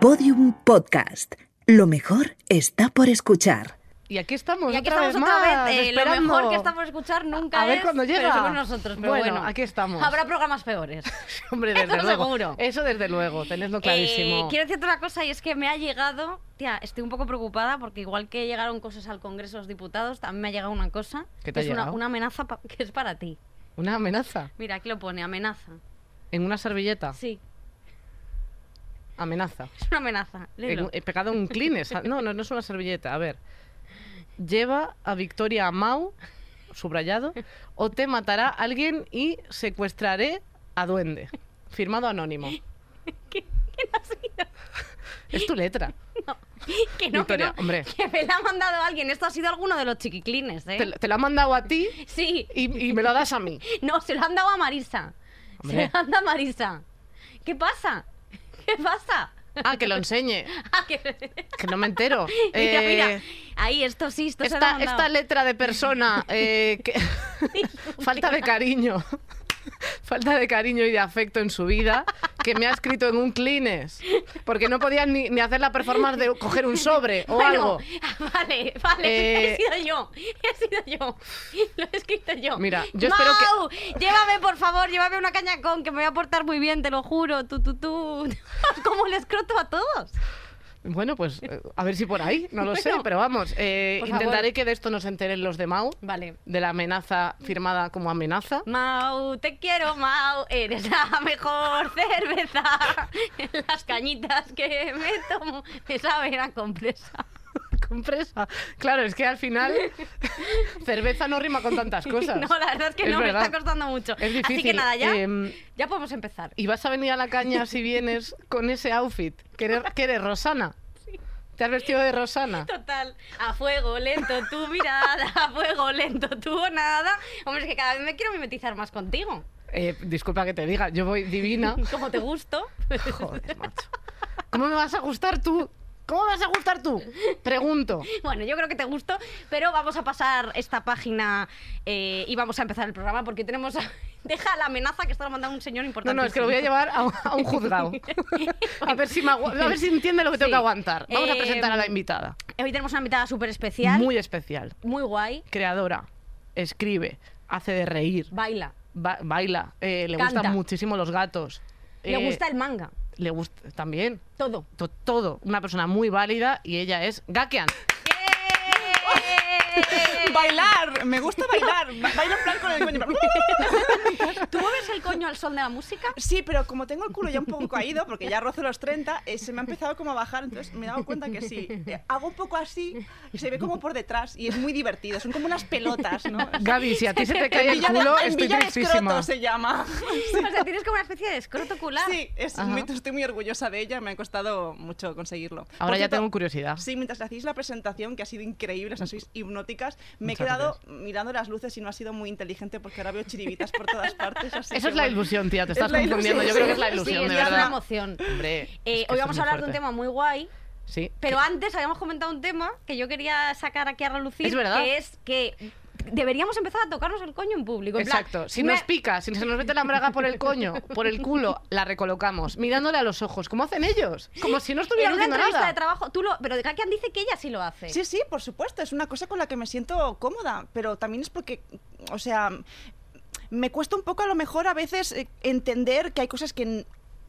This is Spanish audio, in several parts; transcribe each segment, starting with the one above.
Podium Podcast. Lo mejor está por escuchar. Y aquí estamos Y aquí otra estamos vez otra más, vez. eh, lo mejor que está por escuchar nunca A ver es, cuándo llega. pero somos nosotros, pero Bueno, bueno, aquí estamos. Habrá programas peores. Hombre, desde Eso luego. seguro. Eso desde luego, tenedlo clarísimo. Eh, quiero decirte una cosa y es que me ha llegado, tía, estoy un poco preocupada porque igual que llegaron cosas al Congreso de los Diputados, también me ha llegado una cosa ¿Qué te que ha es una, llegado? una amenaza pa- que es para ti. Una amenaza. Mira, aquí lo pone, amenaza. En una servilleta. Sí, Amenaza. es una amenaza. Léelo. He pegado un Kleenex. No, no, no es una servilleta. A ver. Lleva a Victoria Mau, subrayado, o te matará alguien y secuestraré a Duende. Firmado anónimo. ¿Qué- ¿Quién ha sido? Es tu letra. No, que no, Victoria, que no, hombre. que me la ha mandado alguien. Esto ha sido alguno de los chiquiclines, ¿eh? Te, te lo ha mandado a ti Sí, y, y me lo das a mí. no, se lo han dado a Marisa. Hombre. Se lo han dado a Marisa. ¿Qué pasa? ¿Qué pasa? Ah, que lo enseñe. Ah, que- Que no me entero. Mira, Eh, mira. Ahí, esto sí, esto esta, esta letra de persona eh, que falta de cariño falta de cariño y de afecto en su vida que me ha escrito en un Kleenex porque no podía ni, ni hacer la performance de coger un sobre o Bueno, algo Vale, vale, Eh, he sido yo, he sido yo, lo he escrito yo. Mira, yo espero que- llévame por favor, llévame una caña con que me voy a portar muy bien, te lo juro, tú, tú, tú, como le escroto a todos. Bueno pues eh, a ver si por ahí no lo sé pero vamos eh, intentaré favor. que de esto nos enteren los de Mau Vale. de la amenaza firmada como amenaza Mau, te quiero, Mau, eres la mejor cerveza. Las cañitas que me tomo me saben a compresa. Compresa claro es que al final cerveza no rima con tantas cosas No, la verdad es que Es no, me está costando mucho. Es Así que difícil. nada, ya, Em, ya podemos empezar. Y vas a venir a la caña si vienes con ese outfit. Que eres, que eres Rosana. ¿Te has vestido de Rosana? Total, a fuego lento tu mirada, a fuego lento tu nada. Hombre, es que cada vez me quiero mimetizar más contigo. Eh, disculpa que te diga, yo voy divina. Como te gusto. Joder, macho. ¿Cómo me vas a gustar tú? ¿Cómo vas a gustar tú? Pregunto. Bueno, yo creo que te gusto, pero vamos a pasar esta página eh, y vamos a empezar el programa porque tenemos. Deja la amenaza que está mandando un señor No, importante. no, es que lo voy a llevar a un, a un juzgado. A ver si, me agu- a ver si entiende lo que tengo Sí. que aguantar. Vamos a Eh, presentar a la invitada. Hoy tenemos una invitada súper especial, Muy especial. muy guay. Creadora. Escribe. Hace de reír. Baila. ba- baila. eh, le Canta. gustan muchísimo los gatos. Le gusta el manga. Le gusta también. Todo. To- todo. Una persona muy válida y ella es Gakian. Bailar, me gusta bailar. Ba- Bailo en plan con el coño. ¿Tú mueves el coño al son de la música? Sí, pero como tengo el culo ya un poco caído, porque ya rozo los 30, eh, se me ha empezado como a bajar, entonces me he dado cuenta que sí. eh, hago un poco así y se ve como por detrás y es muy divertido. Son como unas pelotas, ¿no? Gaby, si a ti se te cae el de- culo, estoy envidia de tristísima. escroto se llama. O sea, tienes como una especie de escroto ocular. Sí, es muy- estoy muy orgullosa de ella, me ha costado mucho conseguirlo. Por Ahora ya cierto, tengo curiosidad. Sí, mientras hacéis la presentación, que ha sido increíble, o sea, sois me Muchas he quedado mirando las luces y no ha sido muy inteligente porque ahora veo chiribitas por todas partes. así Eso que es la ilusión, tía, te Es estás confundiendo. ilusión, Yo creo que es la ilusión, sí, de es una verdad. emoción. Hombre, Eh, es que hoy vamos es a hablar de un tema muy guay, Sí. pero antes habíamos comentado un tema que yo quería sacar aquí a relucir, Es verdad. que es que deberíamos empezar a tocarnos el coño en público. en plan, Exacto. Si me- nos pica, si se nos mete la braga por el coño, por el culo, la recolocamos, mirándole a los ojos, como hacen ellos, como si no en estuvieran una haciendo entrevista nada. de trabajo, tú lo, pero Kakian dice que ella sí lo hace. Sí, sí, por supuesto, es una cosa con la que me siento cómoda, pero también es porque, o sea, me cuesta un poco a lo mejor a veces eh, entender que hay cosas que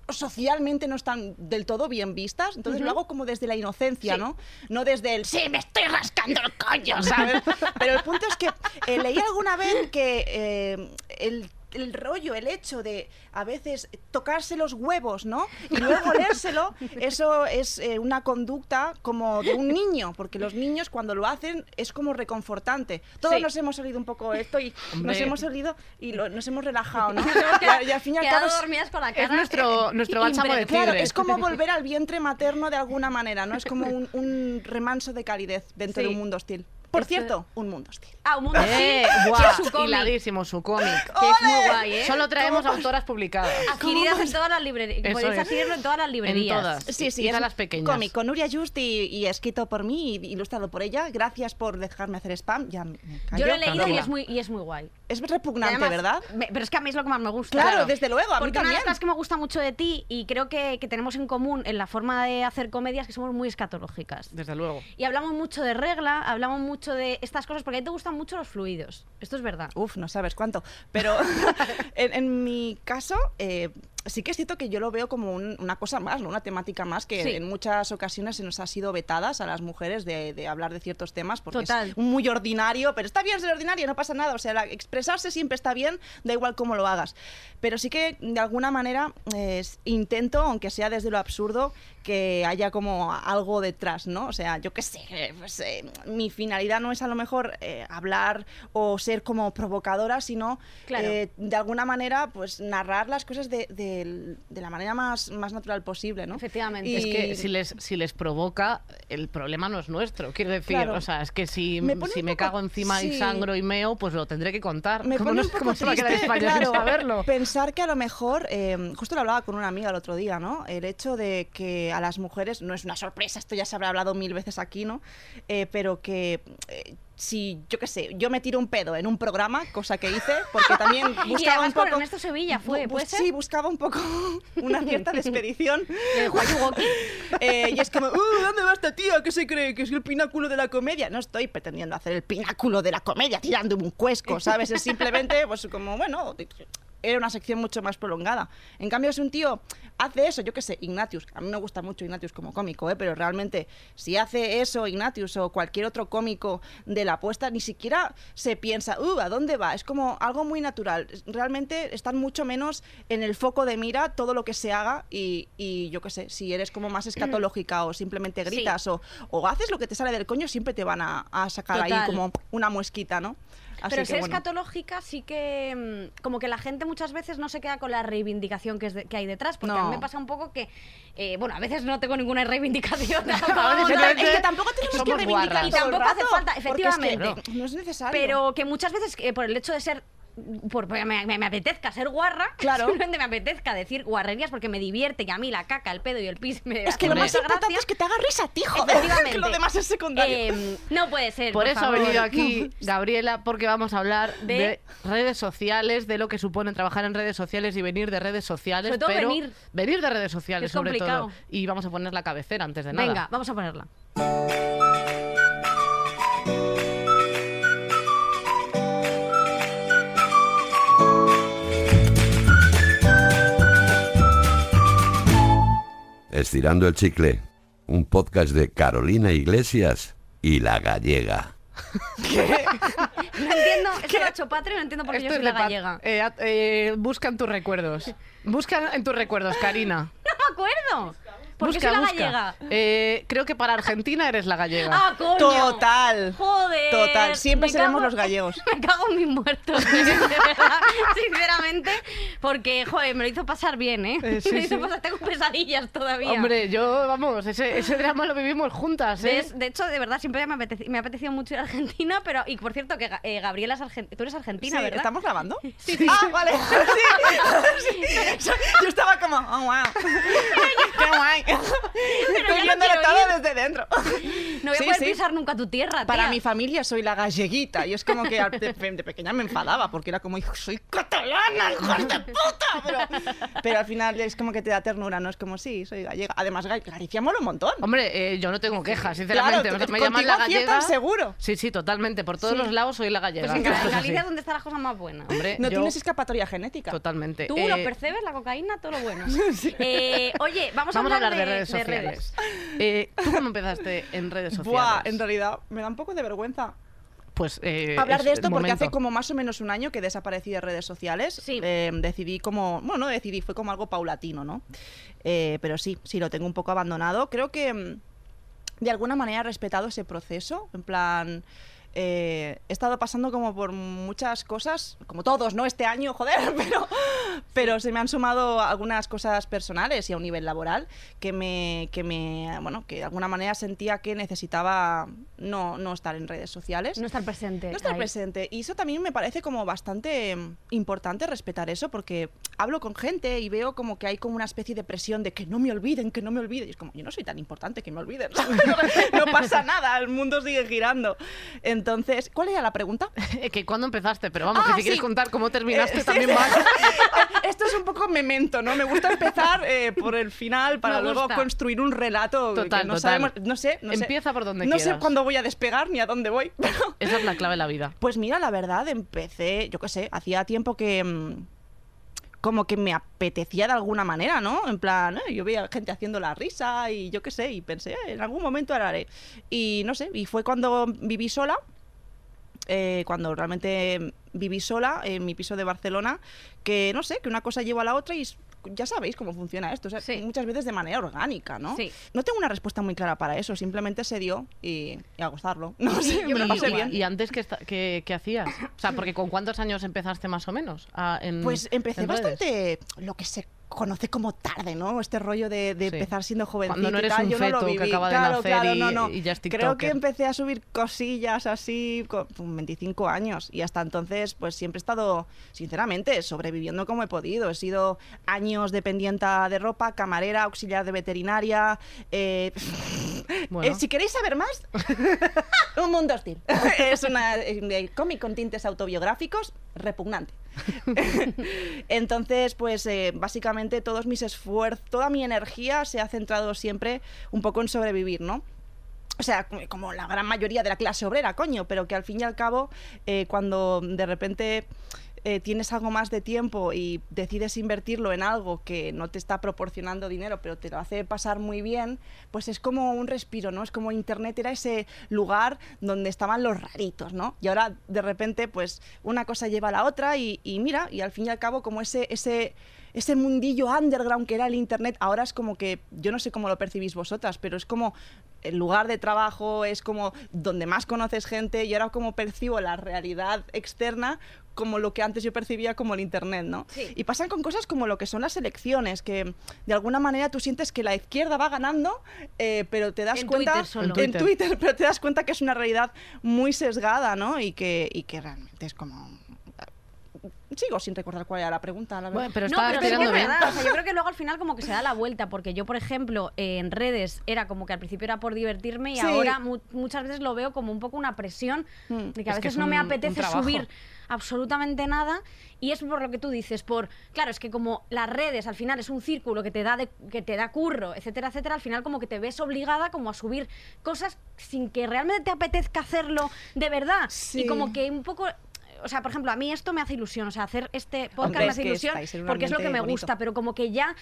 socialmente no están del todo bien vistas, entonces lo hago como desde la inocencia, Sí. ¿no? No desde el sí, me estoy rascando el coño, ¿sabes? Pero el punto es que eh, leí alguna vez que eh, el el rollo, el hecho de a veces tocarse los huevos, ¿no? Y luego leérselo, eso es eh, una conducta como de un niño, porque los niños cuando lo hacen es como reconfortante. Todos Sí. nos hemos olido un poco esto y Hombre. nos hemos olido y lo- nos hemos relajado, ¿no? Y, al fin y al cabo es- dormidas con la Es cara. nuestro, nuestro bálsamo de tigre. Claro, es como volver al vientre materno de alguna manera, ¿no? Es como un, un remanso de calidez dentro Sí. de un mundo hostil. Por cierto, un mundo hostil. Ah, un mundo Eh, guau, que es su cómic, hiladísimo su cómic. que es muy guay, ¿eh? Solo traemos autoras publicadas. Adquiridas en todas las librerías. Podéis adquirirlo en todas las librerías. En todas. Sí, sí, es un las pequeñas. Cómic con Nuria Just y, y escrito por mí y ilustrado por ella. Gracias por dejarme hacer spam. Ya me. Yo lo he leído y es muy, y es muy guay. Es Y repugnante, además, ¿verdad? me- pero es que a mí es lo que más me gusta. Claro, desde luego, a mí Porque una de las cosas que me gusta mucho de ti y creo que, que tenemos en común en la forma de hacer comedias que somos muy escatológicas. Desde luego. Y hablamos mucho de regla, hablamos mucho de estas cosas porque a ti te gustan mucho los fluidos. Esto es verdad. Uf, no sabes cuánto. Pero en, en mi caso, eh, sí que es cierto que yo lo veo como un- una cosa más, ¿no? una temática más que Sí. en muchas ocasiones se nos ha sido vetadas a las mujeres de, de hablar de ciertos temas porque Total. es muy ordinario, pero está bien ser ordinario, no pasa nada. O sea, la- expresarse siempre está bien, da igual cómo lo hagas. Pero sí que de alguna manera eh, intento, aunque sea desde lo absurdo, que haya como algo detrás, ¿no? O sea, yo qué sé, pues, eh, mi finalidad no es a lo mejor eh, hablar o ser como provocadora, sino Claro. eh, de alguna manera pues narrar las cosas de, de- de la manera más, más natural posible, ¿no? Efectivamente. Y- Es que si les, si les provoca, el problema no es nuestro. Quiero decir, Claro. o sea, es que si Me si me poco- cago encima y sangro y meo, pues lo tendré que contar. Me ¿Cómo, pone no- un poco cómo se va a claro, saberlo? Pensar que a lo mejor, eh, justo lo hablaba con una amiga el otro día, ¿no? El hecho de que a las mujeres, no es una sorpresa, esto ya se habrá hablado mil veces aquí, ¿no? Eh, pero que eh, si, yo qué sé, yo me tiro un pedo en un programa, cosa que hice, porque también Y buscaba además un con poco... Ernesto Sevilla fue. Sí, buscaba un poco una cierta despedición. De. Eh, y es como, "Uh, ¿dónde va esta tía que se cree que es el pináculo de la comedia? No estoy pretendiendo hacer el pináculo de la comedia tirando un cuesco, ¿sabes? Es simplemente, pues como, bueno, era una sección mucho más prolongada. En cambio, si un tío hace eso, yo qué sé, Ignatius, a mí me gusta mucho Ignatius como cómico, ¿eh? pero realmente si hace eso Ignatius o cualquier otro cómico de la apuesta, ni siquiera se piensa, uh, ¿a dónde va? Es como algo muy natural. Realmente están mucho menos en el foco de mira todo lo que se haga y, y yo qué sé, si eres como más escatológica o simplemente Sí. gritas o, o haces lo que te sale del coño, siempre te van a, a sacar ahí Total. como una muesquita, ¿no? Así Pero que, ser bueno. escatológica sí que mm, como que la gente muchas veces no se queda con la reivindicación que, es de- que hay detrás, porque a mí No. me pasa un poco que, eh, bueno, a veces no tengo ninguna reivindicación, tampoco, Es que tampoco tenemos que reivindicar. Y tampoco hace falta, porque es que efectivamente. no es necesario. pero que muchas veces eh, por el hecho de ser porque me, me- me apetezca ser guarra, Claro. simplemente me apetezca decir guarrerías porque me divierte y a mí la caca, el pedo y el pis me es que lo más mucha importante gracia. es que te haga risa Efectivamente. que lo demás es secundario. Eh, no puede ser. Por, eso ha venido aquí Gabriela, porque vamos a hablar de, De- redes sociales, de lo que supone trabajar en redes sociales y venir de redes sociales. Sobre todo pero venir. de redes sociales, Es sobre complicado. todo. Y vamos a poner la cabecera antes de nada. Venga, vamos a ponerla. Estirando el chicle, un podcast de Carolina Iglesias y La Gallega. No entiendo, esto lo ha hecho Patri, no entiendo por qué yo soy es la de gallega. eh, at- eh, busca en tus recuerdos. Busca en tus recuerdos, Karina. No me acuerdo. ¿Por qué busca, soy la busca. gallega? Eh, creo que para Argentina eres la gallega. ¡Ah, coño! Total. Joder. Total, siempre me seremos cago- los gallegos. Me cago en mis muertos, de verdad, sinceramente, porque, joder, me lo hizo pasar bien, ¿eh? Eh, sí, me hizo sí. pasar, tengo pesadillas todavía. Hombre, yo, vamos, ese, ese drama lo vivimos juntas, ¿eh? ¿Ves? De hecho, de verdad, siempre me, apeteci- me ha apetecido mucho ir a Argentina, pero, y por cierto, que Ga- eh, Gabriela es argentina. Tú eres argentina, Sí, ¿verdad? ¿Estamos grabando? Ah, vale. Sí. Sí. Yo estaba como, oh, wow. Qué guay. Estoy no quiero todo ir. desde dentro. No voy a Sí, poder sí. pisar nunca tu tierra, Para tía. mi familia soy la galleguita y es como que al- de, de pequeña me enfadaba porque era como, soy catalana, hijos de puta. Pero, pero al final es como que te da ternura, ¿no? Es como, sí, soy gallega. Además, Ga- Galicia mola un montón. Hombre, eh, yo no tengo quejas, sinceramente. Claro, me llaman la gallega. seguro. Sí, sí, totalmente. Por todos Sí. los lados soy la gallega. Pues en Galicia es donde está la cosa más buena. Hombre, No yo- tienes escapatoria genética. Totalmente. Tú Eh, lo percebes, la cocaína, todo lo bueno. Eh, oye, vamos, Vamos a hablar de, de redes de sociales. Eh, ¿Tú cómo empezaste en redes sociales? Buah, en realidad me da un poco de vergüenza Pues eh, hablar de esto porque hace como más o menos un año que desaparecí de redes sociales. Sí. Eh, decidí como, bueno, no decidí, fue como algo paulatino, ¿no? Eh, pero sí, sí, lo tengo un poco abandonado. Creo que mm, de alguna manera he respetado ese proceso, en plan... eh, he estado pasando como por muchas cosas, como todos, ¿no? Este año, joder, pero, pero se me han sumado algunas cosas personales y a un nivel laboral que me, que me, bueno, que de alguna manera sentía que necesitaba no, no estar en redes sociales. No estar presente. No estar ahí. presente. Y eso también me parece como bastante mm, importante respetar eso, porque hablo con gente y veo como que hay como una especie de presión de que no me olviden, que no me olviden. Y es como, yo no soy tan importante que me olviden. no pasa nada, el mundo sigue girando. Entonces, ¿cuál era la pregunta? Que cuando empezaste, pero vamos, Ah, que si quieres sí. contar cómo terminaste Eh, también sí. vas. Esto es un poco memento, ¿no? Me gusta empezar eh, por el final para luego construir un relato que Total, no total. sabemos, no sé, no sé. Empieza por donde No sé quieras. cuándo voy a despegar ni a dónde voy, pero Esa es la clave de la vida. Pues mira, la verdad, empecé, yo qué sé, hacía tiempo que mm, como que me apetecía de alguna manera, ¿no? En plan, eh, yo veía gente haciendo la risa y yo qué sé, y pensé, "Eh, en algún momento haré. Y no sé, y fue cuando viví sola, eh, cuando realmente viví sola en mi piso de Barcelona, que no sé, que una cosa lleva a la otra y ya sabéis cómo funciona esto, o sea, Sí. muchas veces de manera orgánica, ¿no? Sí. No tengo una respuesta muy clara para eso, simplemente se dio y, y a gozarlo. No sé, yo me lo creo pasé y, bien. y antes, ¿qué, qué- qué hacías? O sea, porque ¿con cuántos años empezaste más o menos? a- en- Pues empecé en redes? bastante lo que se conoce como tarde, ¿no? Este rollo de, de Sí. empezar siendo jovencito Cuando no eres tal, un yo no feto que acaba de claro, nacer claro, y- no, no. y ya es Creo que tiktoker. empecé a subir cosillas así con con 25 años y hasta entonces pues siempre he estado, sinceramente, sobreviviendo como he podido. He sido años dependienta de ropa, camarera, auxiliar de veterinaria. eh, Bueno. eh, si queréis saber más, un mundo hostil. es una eh, cómic con tintes autobiográficos repugnante. Entonces, pues eh, básicamente todos mis esfuerzos, toda mi energía se ha centrado siempre un poco en sobrevivir, ¿no? O sea, como- como la gran mayoría de la clase obrera, coño, pero que al fin y al cabo, eh, cuando de repente eh, tienes algo más de tiempo y decides invertirlo en algo que no te está proporcionando dinero, pero te lo hace pasar muy bien, pues es como un respiro, ¿no? Es como Internet era ese lugar donde estaban los raritos, ¿no? Y ahora de repente, pues una cosa lleva a la otra y, y mira, y al fin y al cabo como ese... ese ese mundillo underground que era el internet, ahora es como que, yo no sé cómo lo percibís vosotras, pero es como el lugar de trabajo, es como donde más conoces gente y ahora como percibo la realidad externa como lo que antes yo percibía como el internet, ¿no? Sí. Y pasan con cosas como lo que son las elecciones, que de alguna manera tú sientes que la izquierda va ganando, eh, pero te das En cuenta Twitter solo. En en Twitter. Twitter, pero te das cuenta que es una realidad muy sesgada, ¿no? Y que, y que realmente es como sigo sin recordar cuál era la pregunta, la verdad. Bueno, pero no, estabas pero sí que tirando es bien. verdad. O sea, yo creo que luego al final como que se da la vuelta, porque yo, por ejemplo, eh, en redes era como que al principio era por divertirme y Sí. ahora mu- muchas veces lo veo como un poco una presión Mm. de que a que veces es no me un- apetece subir absolutamente nada y es por lo que tú dices, por claro, es que como las redes al final es un círculo que te da de- que te da curro, etcétera, etcétera, al final como que te ves obligada como a subir cosas sin que realmente te apetezca hacerlo de verdad Sí. y como que un poco o sea, por ejemplo, a mí esto me hace ilusión, o sea, hacer este podcast Hombre, me es hace que ilusión porque es lo que me gusta, pero como que ya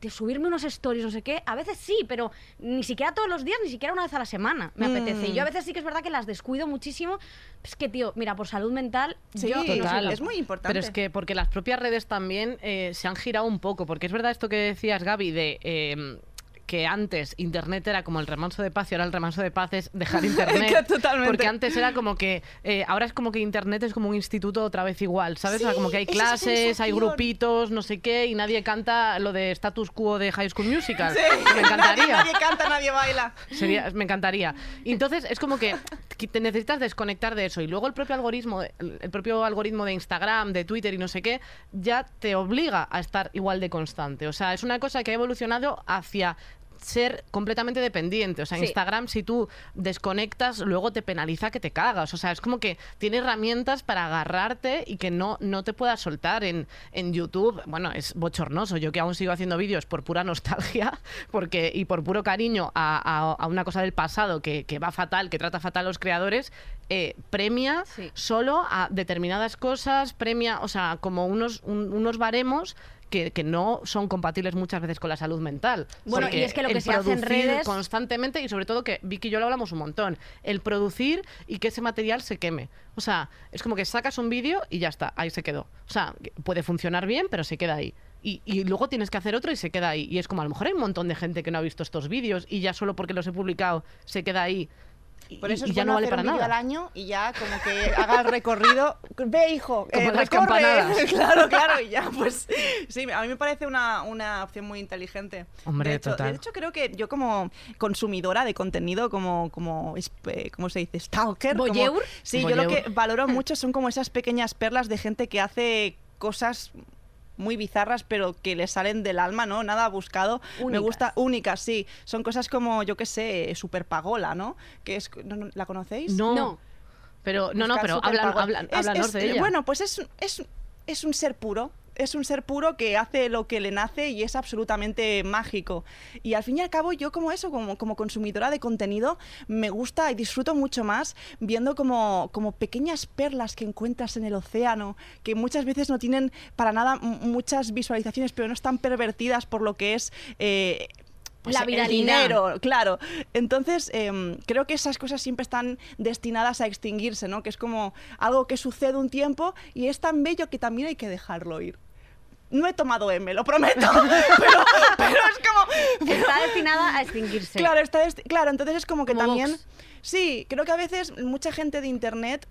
de subirme unos stories, no sé qué, a veces sí, pero ni siquiera todos los días, ni siquiera una vez a la semana me Mm. apetece. Y yo a veces sí que es verdad que las descuido muchísimo. Es que, tío, mira, por salud mental, Sí, yo no Total. capaz. es muy importante. Pero es que porque las propias redes también eh, se han girado un poco, porque es verdad esto que decías, Gaby, de eh, que antes Internet era como el remanso de paz y ahora el remanso de paz es dejar Internet. Totalmente. Porque antes era como que, eh, ahora es como que Internet es como un instituto otra vez igual, ¿sabes? O sea, como que hay clases, hay grupitos, no sé qué, y nadie canta lo de status quo de High School Musical. Sí, Me encantaría. Nadie, nadie canta, nadie baila. Sería, me encantaría. Entonces es como que te necesitas desconectar de eso. Y luego el propio algoritmo, el propio algoritmo de Instagram, de Twitter y no sé qué, ya te obliga a estar igual de constante. O sea, es una cosa que ha evolucionado hacia ser completamente dependiente. O sea, Sí. Instagram, si tú desconectas, luego te penaliza que te cagas. O sea, es como que tiene herramientas para agarrarte y que no, no te puedas soltar en, en YouTube. Bueno, es bochornoso. Yo que aún sigo haciendo vídeos por pura nostalgia porque, y por puro cariño a, a- a una cosa del pasado que, que va fatal, que trata fatal a los creadores, eh, premia Sí. solo a determinadas cosas, premia, o sea, como unos, un- unos baremos que, que no son compatibles muchas veces con la salud mental. Bueno, Porque y es que lo que se hace en redes- constantemente y sobre todo que Vicky y yo lo hablamos un montón, el producir y que ese material se queme. O sea, es como que sacas un vídeo y ya está, ahí se quedó. O sea, puede funcionar bien, pero se queda ahí. Y, y luego tienes que hacer otro y se queda ahí. Y es como a lo mejor hay un montón de gente que no ha visto estos vídeos y ya solo porque los he publicado se queda ahí y, Por eso es y ya bueno no vale hacer para un vídeo al nada. año y ya como que haga el recorrido. Ve, hijo, Como eh, las recorre. campanadas. claro, claro, y ya, pues sí, a mí me parece una, una opción muy inteligente. Hombre, de hecho, total. De hecho, creo que yo como consumidora de contenido, como, como ¿cómo se dice? Stalker. como- Voyeur. sí, yo lo que valoro mucho son como esas pequeñas perlas de gente que hace cosas muy bizarras, pero que le salen del alma, ¿no? Nada buscado. Me gusta únicas, sí. Son cosas como, yo qué sé, Super Pagola, ¿no? Que es, ¿no- no- ¿La conocéis? No, No. pero no, no, pero hablan, Pagola. hablan, Es- es- de ella. Bueno, pues es, es, es un ser puro. Es un ser puro que hace lo que le nace y es absolutamente mágico. Y al fin y al cabo, yo como eso, como, como consumidora de contenido, me gusta y disfruto mucho más viendo como, como pequeñas perlas que encuentras en el océano, que muchas veces no tienen para nada muchas visualizaciones, pero no están pervertidas por lo que es... eh, pues, La el viralidad. dinero, claro. Entonces, em, creo que esas cosas siempre están destinadas a extinguirse, ¿no? Que es como algo que sucede un tiempo y es tan bello que también hay que dejarlo ir. No he tomado M, lo prometo, pero, pero es como... Está destinada a extinguirse. Claro, está claro, entonces es como que Como también... Vox. Sí, creo que a veces mucha gente de Internet...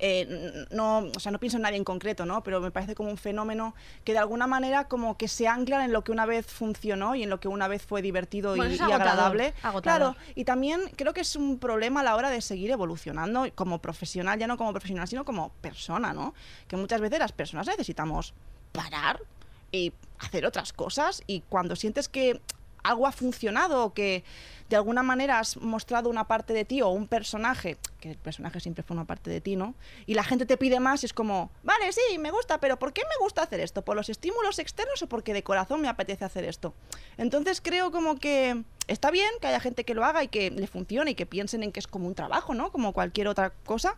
eh, no, o sea, no pienso en nadie en concreto, ¿no? Pero me parece como un fenómeno que de alguna manera como que se anclan en lo que una vez funcionó y en lo que una vez fue divertido Bueno, y, es y agotador, agradable. agotador. Claro, y también creo que es un problema a la hora de seguir evolucionando como profesional, ya no como profesional, sino como persona, ¿no? Que muchas veces las personas necesitamos parar y hacer otras cosas y cuando sientes que algo ha funcionado o que de alguna manera has mostrado una parte de ti o un personaje, que el personaje siempre fue una parte de ti, ¿no? Y la gente te pide más y es como, vale, sí, me gusta, pero ¿por qué me gusta hacer esto? ¿Por los estímulos externos o porque de corazón me apetece hacer esto? Entonces creo como que está bien que haya gente que lo haga y que le funcione y que piensen en que es como un trabajo, ¿no? Como cualquier otra cosa.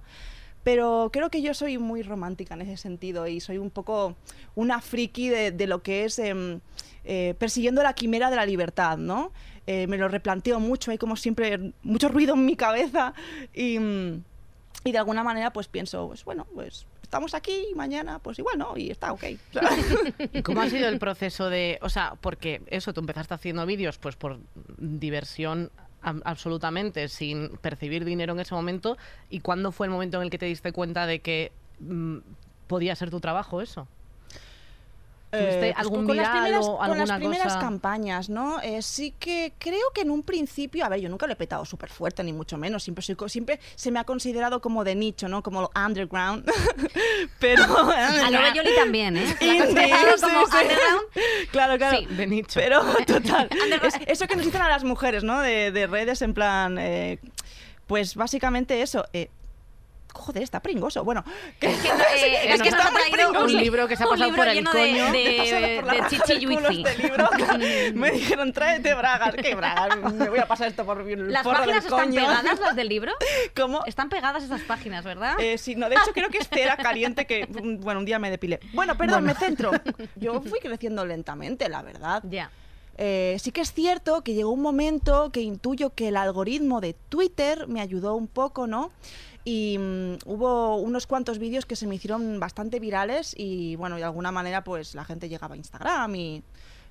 Pero creo que yo soy muy romántica en ese sentido y soy un poco una friki de, lo que es em, eh, persiguiendo la quimera de la libertad, ¿no? Eh, me lo replanteo mucho, hay como siempre mucho ruido en mi cabeza y, mm, y de alguna manera pues pienso, pues bueno, pues estamos aquí y mañana pues igual no y está ok. O sea, ¿Y cómo ha sido el proceso de, o sea, porque eso, tú empezaste haciendo vídeos pues por diversión absolutamente, sin percibir dinero en ese momento, ¿y cuándo fue el momento en el que te diste cuenta de que mm, podía ser tu trabajo eso? ¿Tuviste Eh, pues algún con, las viral primeras, o con las primeras cosa? campañas, ¿no? Eh, sí que creo que en un principio, a ver, yo nunca lo he petado súper fuerte, ni mucho menos, siempre, soy co- siempre se me ha considerado como de nicho, ¿no? Como underground, pero... A lo Yoli también, ¿eh? La Indie, considerado sí, como sí. underground. Claro, claro. Sí, de nicho. Pero, total, es- eso que nos dicen a las mujeres, ¿no? De, de redes en plan... eh, pues básicamente eso... eh, Joder, está pringoso. Bueno, que, Es que, no- eh, Es que está muy pringoso. Un libro que se ha pasado por el coño. de, por la de raja chichi del culo juicy. este libro. Me dijeron, tráete bragas. ¿Qué bragas? Me voy a pasar esto por el Las forro páginas del están coño. pegadas, las del libro. ¿Cómo? Están pegadas esas páginas, ¿verdad? Eh, sí, no, de hecho creo que es cera caliente que, mm, bueno, un día me depilé. Bueno, perdón, me centro. Yo fui creciendo lentamente, la verdad. Ya. Eh, sí que es cierto que llegó un momento que intuyo que el algoritmo de Twitter me ayudó un poco, ¿no? Y mm, hubo unos cuantos vídeos que se me hicieron bastante virales y bueno, de alguna manera pues la gente llegaba a Instagram y...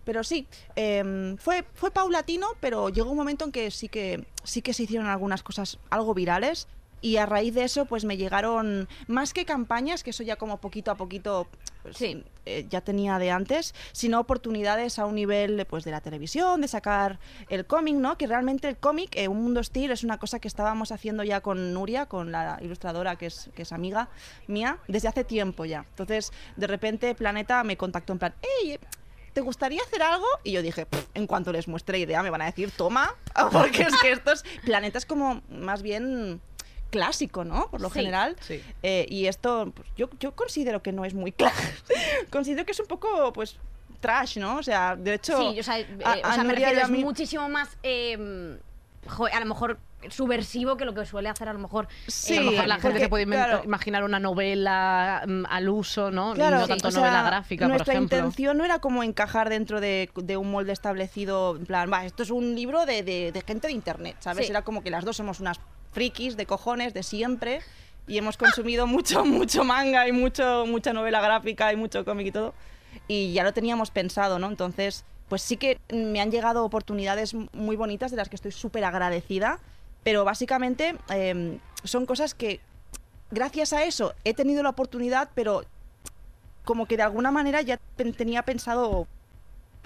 Pero sí, em, fue, fue paulatino, pero llegó un momento en que sí que sí que se hicieron algunas cosas algo virales y a raíz de eso pues me llegaron más que campañas, que eso ya como poquito a poquito pues, Sí. eh, ya tenía de antes, sino oportunidades a un nivel pues de la televisión, de sacar el cómic, ¿no? Que realmente el cómic, eh, Un Mundo Steel, es una cosa que estábamos haciendo ya con Nuria, con la ilustradora que es, que es amiga mía, desde hace tiempo ya. Entonces, de repente Planeta me contactó en plan, hey, ¿te gustaría hacer algo? Y yo dije, "Pff, en cuanto les muestre idea me van a decir, toma, porque es que estos Planeta es como más bien clásico, ¿no? Por lo Sí. general. Sí. Eh, y esto, pues, yo, yo considero que no es muy claro. considero que es un poco, pues, trash, ¿no? O sea, de hecho. Sí, o sea, eh, a- o a sea me refiero, es mí- muchísimo más, eh, jo- a lo mejor subversivo que lo que suele hacer a lo mejor. Sí, eh, a lo mejor la gente se puede claro. imaginar una novela mm, al uso, ¿no? Claro, no tanto sea, novela gráfica, por nuestra ejemplo. intención no era como encajar dentro de, de un molde establecido, en plan, va, esto es un libro de, de- de gente de internet, ¿sabes? Sí. Era como que las dos somos unas frikis de cojones de siempre y hemos consumido mucho, mucho manga y mucho, mucha novela gráfica y mucho cómic y todo. Y ya lo teníamos pensado, ¿no? Entonces, pues sí que me han llegado oportunidades muy bonitas de las que estoy súper agradecida. pero básicamente eh, son cosas que gracias a eso he tenido la oportunidad, pero como que de alguna manera ya tenía pensado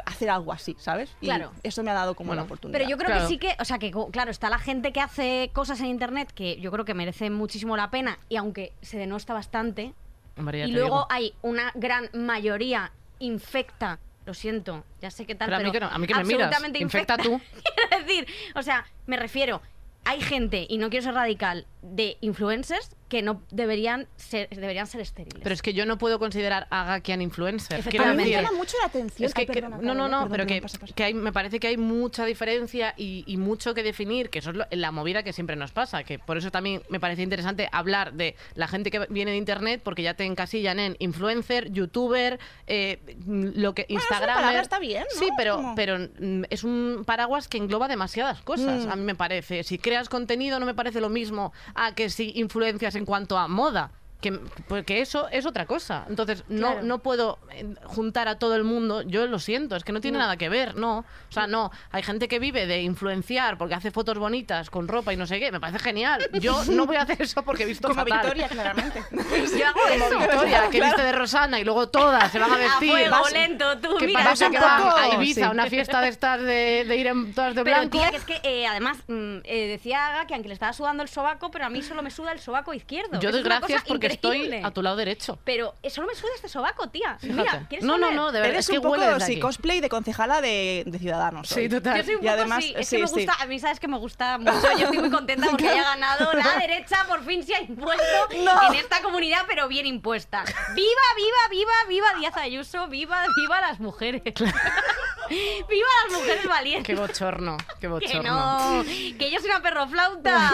hacer algo así, ¿sabes? Y Claro. eso me ha dado como Bueno, la oportunidad. Pero yo creo Claro. que sí que, o sea, que claro, está la gente que hace cosas en internet que yo creo que merece muchísimo la pena y aunque se denosta bastante, Hombre, ya y luego digo. hay una gran mayoría infecta, lo siento, ya sé qué tal, Pero a pero, mí que no, a mí que me miras, absolutamente infecta tú. Quiero decir, o sea, me refiero, hay gente, y no quiero ser radical, de influencers que no deberían ser, deberían ser estériles. Pero es que yo no puedo considerar a Gakian influencer. Efectivamente. me llama mucho la atención. Es que, Ay, que- perdona, no, no, no, perdón, pero perdón, que, pasa, pasa. que hay, me parece que hay mucha diferencia y, y mucho que definir, que eso es lo- la movida que siempre nos pasa, que por eso también me parece interesante hablar de la gente que viene de internet, porque ya te encasillan en influencer, youtuber, eh, lo que Instagram. palabra, está bien, ¿no? Sí, pero, pero mm, es un paraguas que engloba demasiadas cosas, Mm. a mí me parece. Si creas contenido no me parece lo mismo a que si influencias en cuanto a moda. Que, porque eso es otra cosa. Entonces, no, Claro. no puedo eh, juntar a todo el mundo. Yo lo siento, es que no tiene No. nada que ver, no. O sea, no. Hay gente que vive de influenciar porque hace fotos bonitas con ropa y no sé qué. Me parece genial. Yo no voy a hacer eso porque he visto Como fatal. Victoria, claramente. yo hago Como eso. Victoria, que viste de Rosana y luego todas se van a A vestir. fuego, Vas- lento, tú, que mira. un que van poco- a Ibiza, sí. una fiesta de estas de, de ir en todas de Pero blanco. tía, que es que eh, además mm, eh, decía Aga que aunque le estaba sudando el sobaco, pero a mí solo me suda el sobaco izquierdo. Yo doy gracias porque. Estoy a tu lado derecho. Pero eh, solo me suda este sobaco, tía. Mira. ¿quieres No, no, no, de verdad. Eres es que un poco desde sí, cosplay de concejala de, de Ciudadanos. Sí, hoy. total. Yo soy un Y poco además, sí, es sí, que me gusta, a mí sabes que me gusta mucho, yo estoy muy contenta porque haya ganado la derecha, por fin se ha impuesto No. en esta comunidad, pero bien impuesta. ¡Viva, viva, viva, viva Díaz Ayuso! ¡Viva, viva las mujeres! ¡Viva las mujeres valientes! Qué bochorno, qué Que bochorno. no, que yo soy una perroflauta.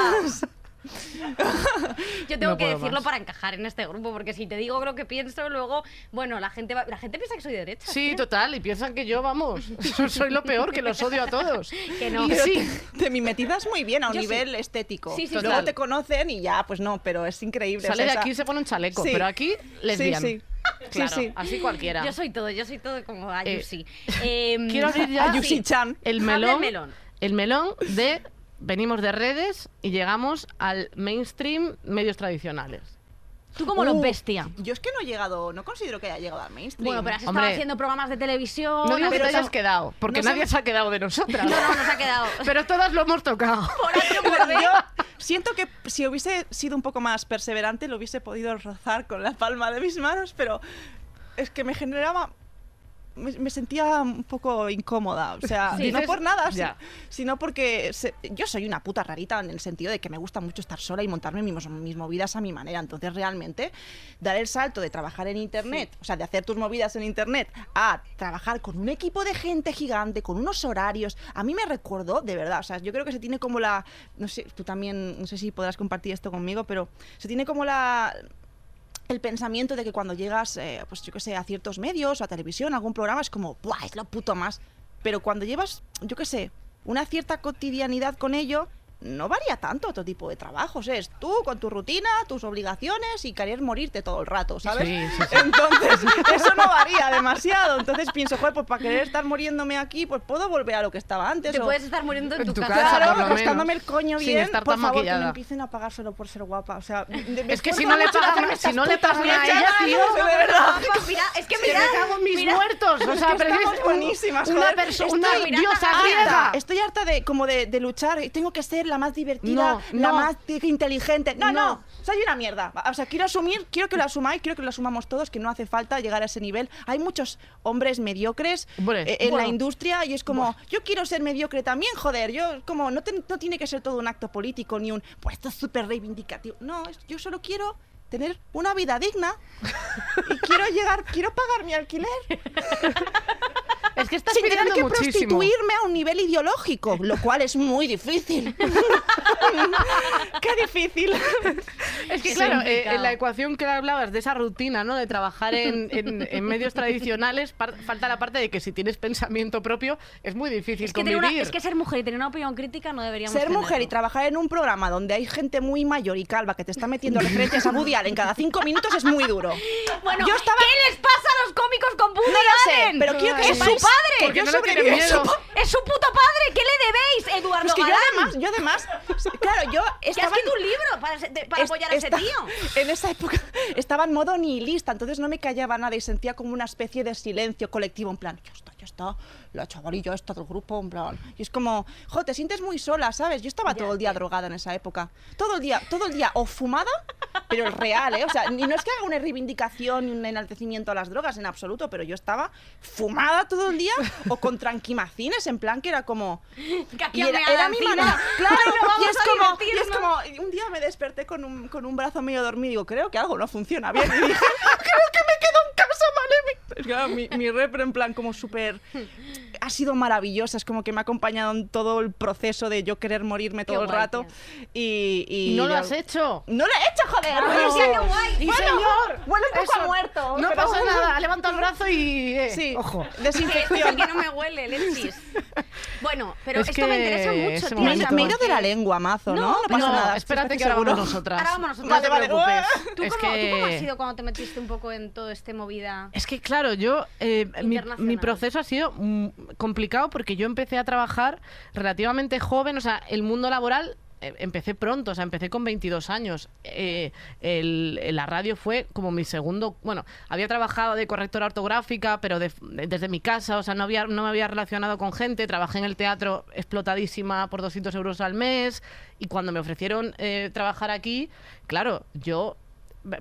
Yo tengo No que decirlo más. para encajar en este grupo, porque si te digo lo que pienso, luego, bueno, la gente va- la gente piensa que soy de derecha. Sí, total, y piensan que yo, vamos, soy lo peor, que los odio a todos. Que no. Y sí, te, te mimetizas muy bien a un Yo sí. nivel estético. Sí, sí, Luego total. te conocen y ya, pues no, pero es increíble. sale o sea, de aquí y se pone un chaleco, Sí. pero aquí lesbian. Sí, sí. Claro, sí, sí. así cualquiera. Yo soy todo, yo soy todo como Ayusi. Em, Quiero abrir ya Ayusi-chan. el Abre el melón, melón. el melón de venimos de redes y llegamos al mainstream medios tradicionales. ¿Tú cómo lo Uh, ves, tía? Yo es que no he llegado, no considero que haya llegado al mainstream. Bueno, pero has estado Hombre. haciendo programas de televisión. No digo que has te estado- hayas quedado, porque no nadie se ha quedado de nosotras. No, no, nos ha quedado. Pero todas lo hemos tocado. Yo siento que si hubiese sido un poco más perseverante lo hubiese podido rozar con la palma de mis manos, pero es que me generaba... Me, me sentía un poco incómoda, o sea, Sí. no por nada, ya. sino porque se- yo soy una puta rarita en el sentido de que me gusta mucho estar sola y montarme mis, mis movidas a mi manera. Entonces, realmente, dar el salto de trabajar en internet, o sea, de hacer tus movidas en internet, a trabajar con un equipo de gente gigante, con unos horarios, a mí me recordó, de verdad, o sea, yo creo que se tiene como la, no sé, tú también, no sé si podrás compartir esto conmigo, pero se tiene como la el pensamiento de que cuando llegas, eh, pues yo qué sé, a ciertos medios o a televisión, a algún programa, es como, ¡buah! Es lo puto más. Pero cuando llevas, yo qué sé, una cierta cotidianidad con ello, no varía tanto otro tipo de trabajos. Es tú con tu rutina, tus obligaciones y querer morirte todo el rato, ¿sabes? Sí, sí, sí. Entonces, eso no varía demasiado. Entonces pienso, joder, pues para querer estar muriéndome aquí, pues puedo volver a lo que estaba antes. Te o- puedes estar muriendo en En tu, tu casa. casa, Claro, gastándome el coño Sin bien, estar por tan favor, que maquillada. me empiecen a pagar solo por ser guapa. O sea, Es que si no le pagan, hacerme si no le pagan a ella, tío, de verdad. Mira, es que Que mira, me cago en mis mira, muertos. O sea, que pero estamos es buenísimas, una persona, diosa griega. Estoy harta de como de, de luchar. Tengo que ser la más divertida, No, la no. más inteligente. No, no, No. Soy una mierda. O sea, quiero asumir, quiero que lo asumáis, quiero que lo asumamos todos, que no hace falta llegar a ese nivel. Hay muchos hombres mediocres Hombre, eh, en bueno. la industria y es como, yo quiero ser mediocre también, joder. Yo, como, no, te- no tiene que ser todo un acto político ni un, pues esto es súper reivindicativo. No, yo solo quiero tener una vida digna y quiero llegar, quiero pagar mi alquiler Es que estás sin tener que muchísimo. prostituirme a un nivel ideológico, lo cual es muy difícil. ¡Qué difícil! Es que claro, eh, en la ecuación que hablabas de esa rutina, ¿no? De trabajar en, en- en medios tradicionales, falta la parte de que si tienes pensamiento propio es muy difícil Es que, convivir. una- es que ser mujer y tener una opinión crítica no deberíamos Ser mujer y tenerlo. trabajar en un programa donde hay gente muy mayor y calva que te está metiendo referencias a Woody Allen cada cinco minutos es muy duro. Bueno, Yo estaba- ¿qué les pasa a los cómicos con Woody No lo sé, pero quiero que ¡Es su padre! Porque yo no le miedo. ¡Es su puto padre! ¿Qué le debéis, Eduardo Es que yo además, yo además, claro, yo Que has estaba escrito un libro para, de- para apoyar a ese tío. En esa época estaba en modo nihilista, entonces no me callaba nada y sentía como una especie de silencio colectivo, en plan, ya está, ya está, la chavalilla esta del grupo, en plan. Y es como, jo, te sientes muy sola, ¿sabes? Yo estaba todo el día drogada en esa época. Todo el día, todo el día, o fumada, pero real, ¿eh? O sea, ni no es que haga una reivindicación ni un enaltecimiento a las drogas en absoluto, pero yo estaba fumada todo el día o con tranquimacines, en plan que era como. Y era, mi manera. Claro, Ay, no y es como, y es divertirnos. como, un día me desperté con un, con un brazo medio dormido y digo, creo que algo no funciona bien. Y dije, creo que me quedo casa, ¿vale? Mi, claro, mi, mi en plan como súper... Ha sido maravillosa, es como que me ha acompañado en todo el proceso de yo querer morirme todo Qué el guay, rato. Y, no lo has hecho. No lo he hecho, joder. Ah, Bueno, sí, qué guay. ¡Y Bueno, señor! huele un poco Eso, a muerto, No pero- pasa nada, levanta el brazo y... eh, Sí, Ojo. Que es el desinfección. que no me huele, Lechis. Bueno, pero Es esto me interesa mucho. Me, he ido de la lengua, mazo, ¿no? No, No, pasa no, nada. espérate que ahora vamos nosotras. Ahora vamos nosotras. No te preocupes. ¿Tú, es cómo, que... ¿Tú cómo has sido cuando te metiste un poco en todo este movida? Es que claro, yo eh, mi proceso ha sido mm, complicado porque yo empecé a trabajar relativamente joven, o sea, el mundo laboral eh, empecé pronto, o sea, empecé con 22 años. Eh, la radio fue como mi segundo, bueno, había trabajado de correctora ortográfica, pero de- de- desde mi casa, o sea, no, había, no me había relacionado con gente, trabajé en el teatro explotadísima por 200 euros al mes y cuando me ofrecieron eh, trabajar aquí, claro, yo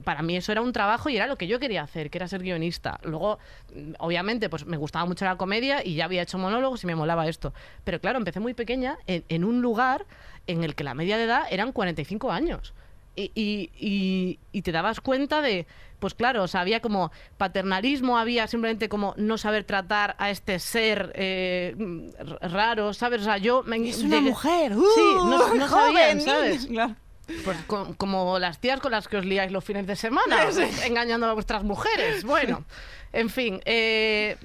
para mí eso era un trabajo y era lo que yo quería hacer, que era ser guionista. Luego, mm, obviamente, pues me gustaba mucho la comedia y ya había hecho monólogos y me molaba esto. Pero claro, empecé muy pequeña en, en un lugar en el que la media de edad eran 45 años. Y, y- y- y te dabas cuenta de, pues claro, o sea, había como paternalismo, había simplemente como no saber tratar a este ser eh, raro, ¿sabes? O sea, yo me Es una llegué- mujer. sí, ¡uh! no, no sabían, joven, ¿sabes? Claro. Pues co- como las tías con las que os liáis los fines de semana, engañando a vuestras mujeres. Bueno, en fin. eh,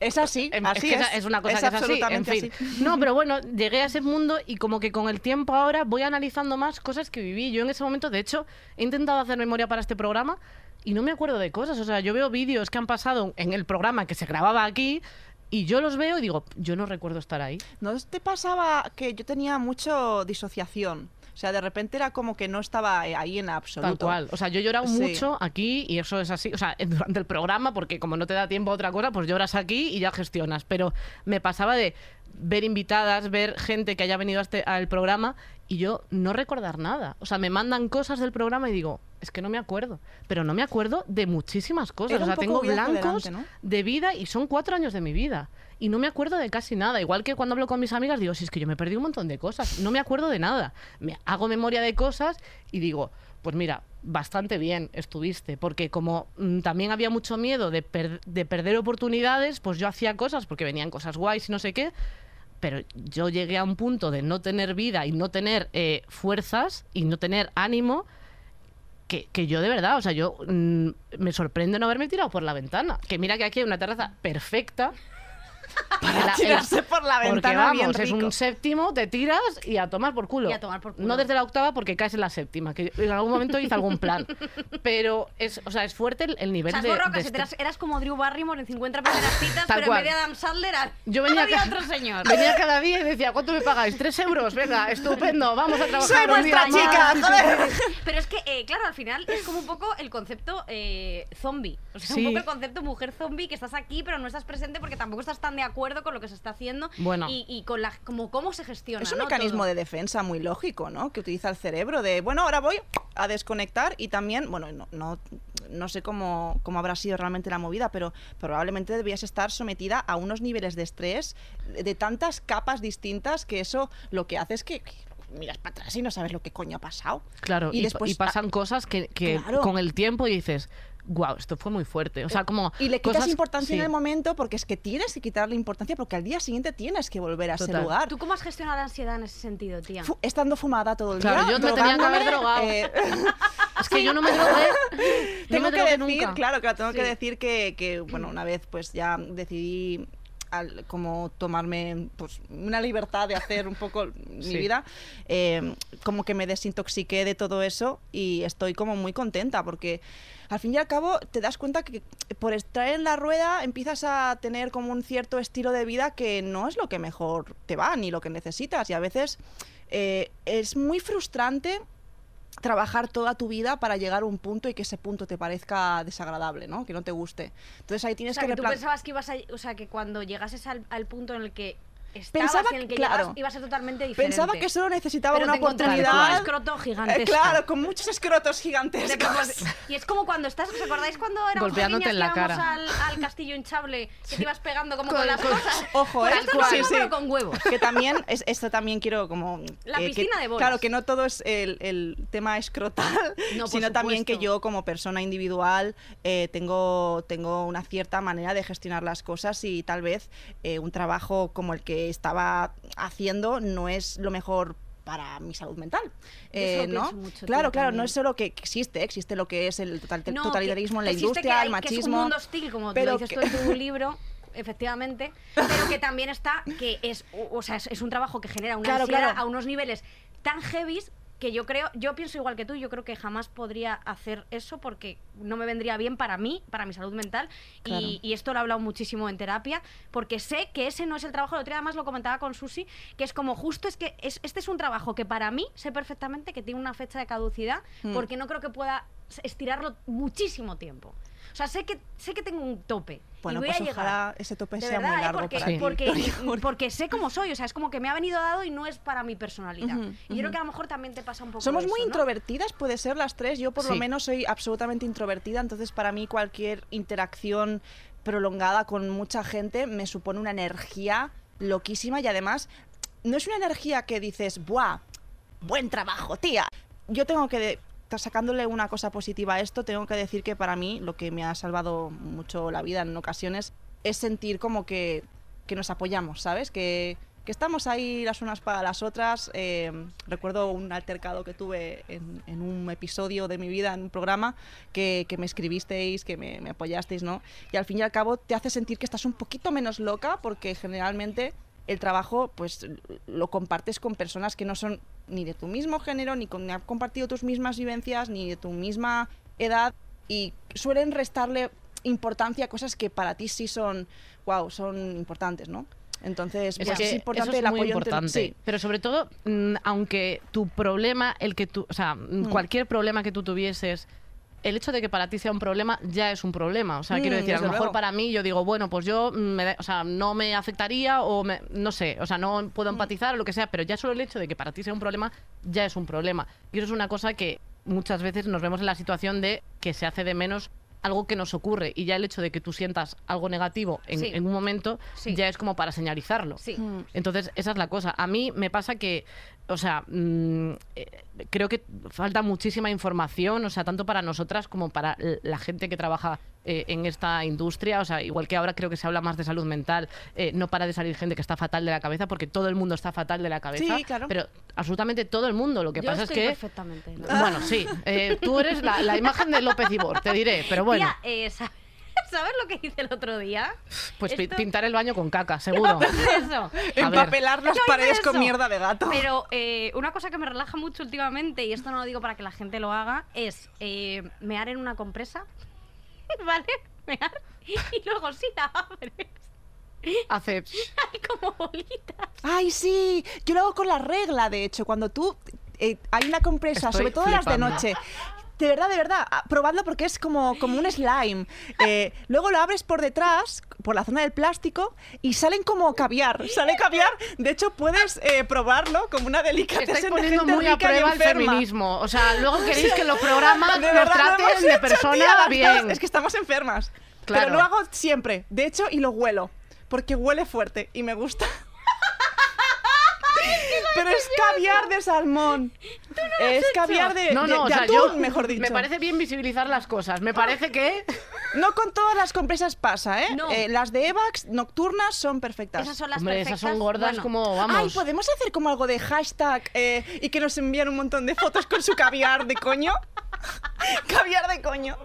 Es así, em- así que es. es una cosa que es así. En absolutamente fin. así. No, pero bueno, llegué a ese mundo y como que con el tiempo ahora voy analizando más cosas que viví. Yo en ese momento, de hecho, he intentado hacer memoria para este programa y no me acuerdo de cosas. O sea, yo veo vídeos que han pasado en el programa que se grababa aquí. Y yo los veo y digo, yo no recuerdo estar ahí. ¿No te pasaba que yo tenía mucho disociación? O sea, de repente era como que no estaba eh, ahí en absoluto. Tal cual. O sea, yo he llorado Sí. mucho aquí y eso es así. O sea, durante el programa, porque como no te da tiempo a otra cosa, pues lloras aquí y ya gestionas. Pero me pasaba de ver invitadas, ver gente que haya venido a este, al programa y yo no recordar nada. O sea, me mandan cosas del programa y digo, es que no me acuerdo. Pero no me acuerdo de muchísimas cosas. O sea, tengo blancos ¿no? de vida y son cuatro años de mi vida. Y no me acuerdo de casi nada. Igual que cuando hablo con mis amigas, digo, si es que yo me perdí un montón de cosas. No me acuerdo de nada. Me hago memoria de cosas y digo, pues mira, bastante bien estuviste. Porque como mm, también había mucho miedo de, per- de perder oportunidades, pues yo hacía cosas porque venían cosas guays y no sé qué. Pero yo llegué a un punto de no tener vida y no tener eh, fuerzas y no tener ánimo que, que yo de verdad, o sea, yo mm, me sorprende no haberme tirado por la ventana. Que mira que aquí hay una terraza perfecta. Para la- tirarse por la porque ventana bien vamos, es rico. un séptimo, te tiras y a tomar por culo. Y a tomar por culo. No desde la octava porque caes en la séptima, que en algún momento hice algún plan. Pero es, o sea, es fuerte el, el O nivel sea, es de, de este- eras, eras como Drew Barrymore en 50 primeras citas, Tal pero cual. en vez de Adam Sandler Yo venía, había otro señor. venía cada día y decía, ¿cuánto me pagáis? ¿Tres euros? Venga, estupendo, vamos a trabajar Soy vuestra chica, más". joder. Pero es que, eh, claro, al final es como un poco el concepto eh, zombie. O sea, Sí. un poco el concepto mujer zombie, que estás aquí, pero no estás presente porque tampoco estás tan de acuerdo con lo que se está haciendo Bueno. y, y con la, como cómo se gestiona. Es un ¿no? mecanismo Todo. de defensa muy lógico, ¿no? Que utiliza el cerebro de, bueno, ahora voy a desconectar y también, bueno, no, no, no sé cómo, cómo habrá sido realmente la movida, pero probablemente debías estar sometida a unos niveles de estrés de, de tantas capas distintas que eso lo que hace es que, que miras para atrás y no sabes lo que coño ha pasado. Claro, y, y después y pasan cosas que, que Claro. con el tiempo dices, wow, esto fue muy fuerte. O sea, como. Y le quitas cosas- importancia en sí. el momento porque es que tienes que quitarle importancia porque al día siguiente tienes que volver a ese Total. lugar. ¿Tú cómo has gestionado la ansiedad en ese sentido, tía? Fu- estando fumada todo el Claro, día. yo me tenía que haber drogado. eh, Es que yo no me drogué. no tengo me que drogué decir, nunca. claro, claro, tengo que Sí. decir que, que, bueno, una vez pues ya decidí al- como tomarme pues, una libertad de hacer un poco mi Sí. vida, eh, como que me desintoxiqué de todo eso y estoy como muy contenta porque al fin y al cabo te das cuenta que por estar en la rueda empiezas a tener como un cierto estilo de vida que no es lo que mejor te va ni lo que necesitas y a veces eh, es muy frustrante trabajar toda tu vida para llegar a un punto y que ese punto te parezca desagradable, ¿no? Que no te guste. Entonces ahí O tienes sea, que que tú pensabas que ibas a, o sea, que cuando llegases al, al punto en el que estabas Pensaba en el que claro. iba a ser totalmente diferente. Pensaba que solo necesitaba Pero una te oportunidad. con un escroto gigantesco. Eh, claro, con muchos escrotos gigantescos. Y es como cuando estás, ¿os acordáis cuando éramos Golpeándote pequeñas en la cara. Al, al castillo hinchable que te ibas pegando como con, Con- las con- cosas? Ojo, Pues ¿eh? esto es lo Sí, mismo, sí. pero con huevos. que también, es, esto también quiero como... La piscina de bolas. Claro, que no todo es el, el tema escrotal, No, sino también que yo como persona individual eh, tengo, tengo una cierta manera de gestionar las cosas y tal vez eh, un trabajo como el que estaba haciendo no es lo mejor para mi salud mental. Eh, ¿no? mucho, claro, claro, también. no es solo que existe, existe lo que es el total- No, totalitarismo en la industria, hay- el que es un machismo. mundo hostil, como pero lo dices que- tú en tu libro, efectivamente, pero que también está que es, o o sea, es, es un trabajo que genera una Claro, ansiedad claro. a unos niveles tan heavies que yo creo, yo pienso igual que tú, yo creo que jamás podría hacer eso porque no me vendría bien para mí, para mi salud mental, Claro. y, y esto lo he hablado muchísimo en terapia, porque sé que ese no es el trabajo, el otro día además lo comentaba con Susi, que es como justo es que es, este es un trabajo que para mí sé perfectamente que tiene una fecha de caducidad, Mm. porque no creo que pueda estirarlo muchísimo tiempo. O sea, sé que, sé que tengo un tope. Bueno, y voy pues a llegar. ojalá ese tope De sea verdad, muy ¿eh? largo porque, para porque, Victoria, porque- porque sé cómo soy, o sea, es como que me ha venido dado y no es para mi personalidad. Y yo creo que a lo mejor también te pasa un poco Somos muy introvertidas, puede ser las tres. Yo por lo menos soy absolutamente introvertida, entonces para mí cualquier interacción prolongada con mucha gente me supone una energía loquísima y además no es una energía que dices, ¡buah! Buen trabajo, tía. Yo tengo que, sacándole una cosa positiva a esto, tengo que decir que para mí lo que me ha salvado mucho la vida en ocasiones es sentir como que, que nos apoyamos, ¿sabes? Que, que estamos ahí las unas para las otras. Eh, recuerdo un altercado que tuve en, un episodio de mi vida, en un programa, que, que me escribisteis, que me apoyasteis, ¿no? Y al fin y al cabo te hace sentir que estás un poquito menos loca porque generalmente el trabajo pues lo compartes con personas que no son ni de tu mismo género, ni, con, ni han compartido tus mismas vivencias, ni de tu misma edad y suelen restarle importancia a cosas que para ti sí son, wow, son importantes, ¿no? Entonces, Es pues que es importante eso es el muy apoyo entre- importante. sí. Pero sobre todo, mm, aunque tu problema, el que tú, o sea, mm, Mm. cualquier problema que tú tuvieses, el hecho de que para ti sea un problema ya es un problema. O sea, quiero Mm, decir, a lo mejor luego. para mí yo digo, bueno, pues yo mm, me o sea, no me afectaría o me- no sé, o sea, no puedo Mm. empatizar o lo que sea, pero ya solo el hecho de que para ti sea un problema ya es un problema. Y eso es una cosa que muchas veces nos vemos en la situación de que se hace de menos algo que nos ocurre y ya el hecho de que tú sientas algo negativo en, Sí. en un momento Sí. ya es como para señalizarlo. Sí. Entonces, esa es la cosa. A mí me pasa que, o sea, mm, eh, creo que falta muchísima información, o sea, tanto para nosotras como para la gente que trabaja eh, en esta industria. O sea, igual que ahora creo que se habla más de salud mental, eh, no para de salir gente que está fatal de la cabeza, porque todo el mundo está fatal de la cabeza. Sí, claro. Pero absolutamente todo el mundo. Lo que Yo pasa estoy es que. perfectamente. ¿no? Bueno, sí. eh, tú eres la, la imagen de López Ibor, te diré, pero bueno. Tía, eh, ¿sabes, ¿sabes lo que hice el otro día? Pues Esto- pintar el baño con caca, seguro. Eso. A ver. Empapelar las paredes con eso. mierda de gato. Pero eh, una cosa que me relaja mucho últimamente, y esto no lo digo para que la gente lo haga, es eh, mear en una compresa, ¿vale? Mear, y luego si la abres, Hace. hay como bolitas. Ay, sí, yo lo hago con la regla, de hecho, cuando tú eh, hay una compresa, Estoy sobre todo las de noche. De verdad, de verdad, ah, probadlo porque es como, como un slime. Eh, luego lo abres por detrás, por la zona del plástico, y salen como caviar. Sale caviar. De hecho, puedes eh, probarlo como una delicatessen Estáis de poniendo gente muy a rica prueba el feminismo. O sea, luego queréis que los programas De nos verdad, lo hemos traten de persona tía, bien. Es que estamos enfermas. Claro. Pero lo hago siempre. De hecho, y lo huelo. Porque huele fuerte y me gusta. Pero es caviar de salmón. es caviar de, No, de- no, o de sea, atún, yo mejor dicho. me parece bien visibilizar las cosas. Me parece que No con todas las compresas pasa, ¿eh? No. Eh, las de Evax nocturnas son perfectas. Esas son las hombre, perfectas. esas son gordas Bueno, como Ay, vamos. ¿podemos hacer como algo de hashtag eh, y que nos envíen un montón de fotos con su caviar de coño? caviar de coño.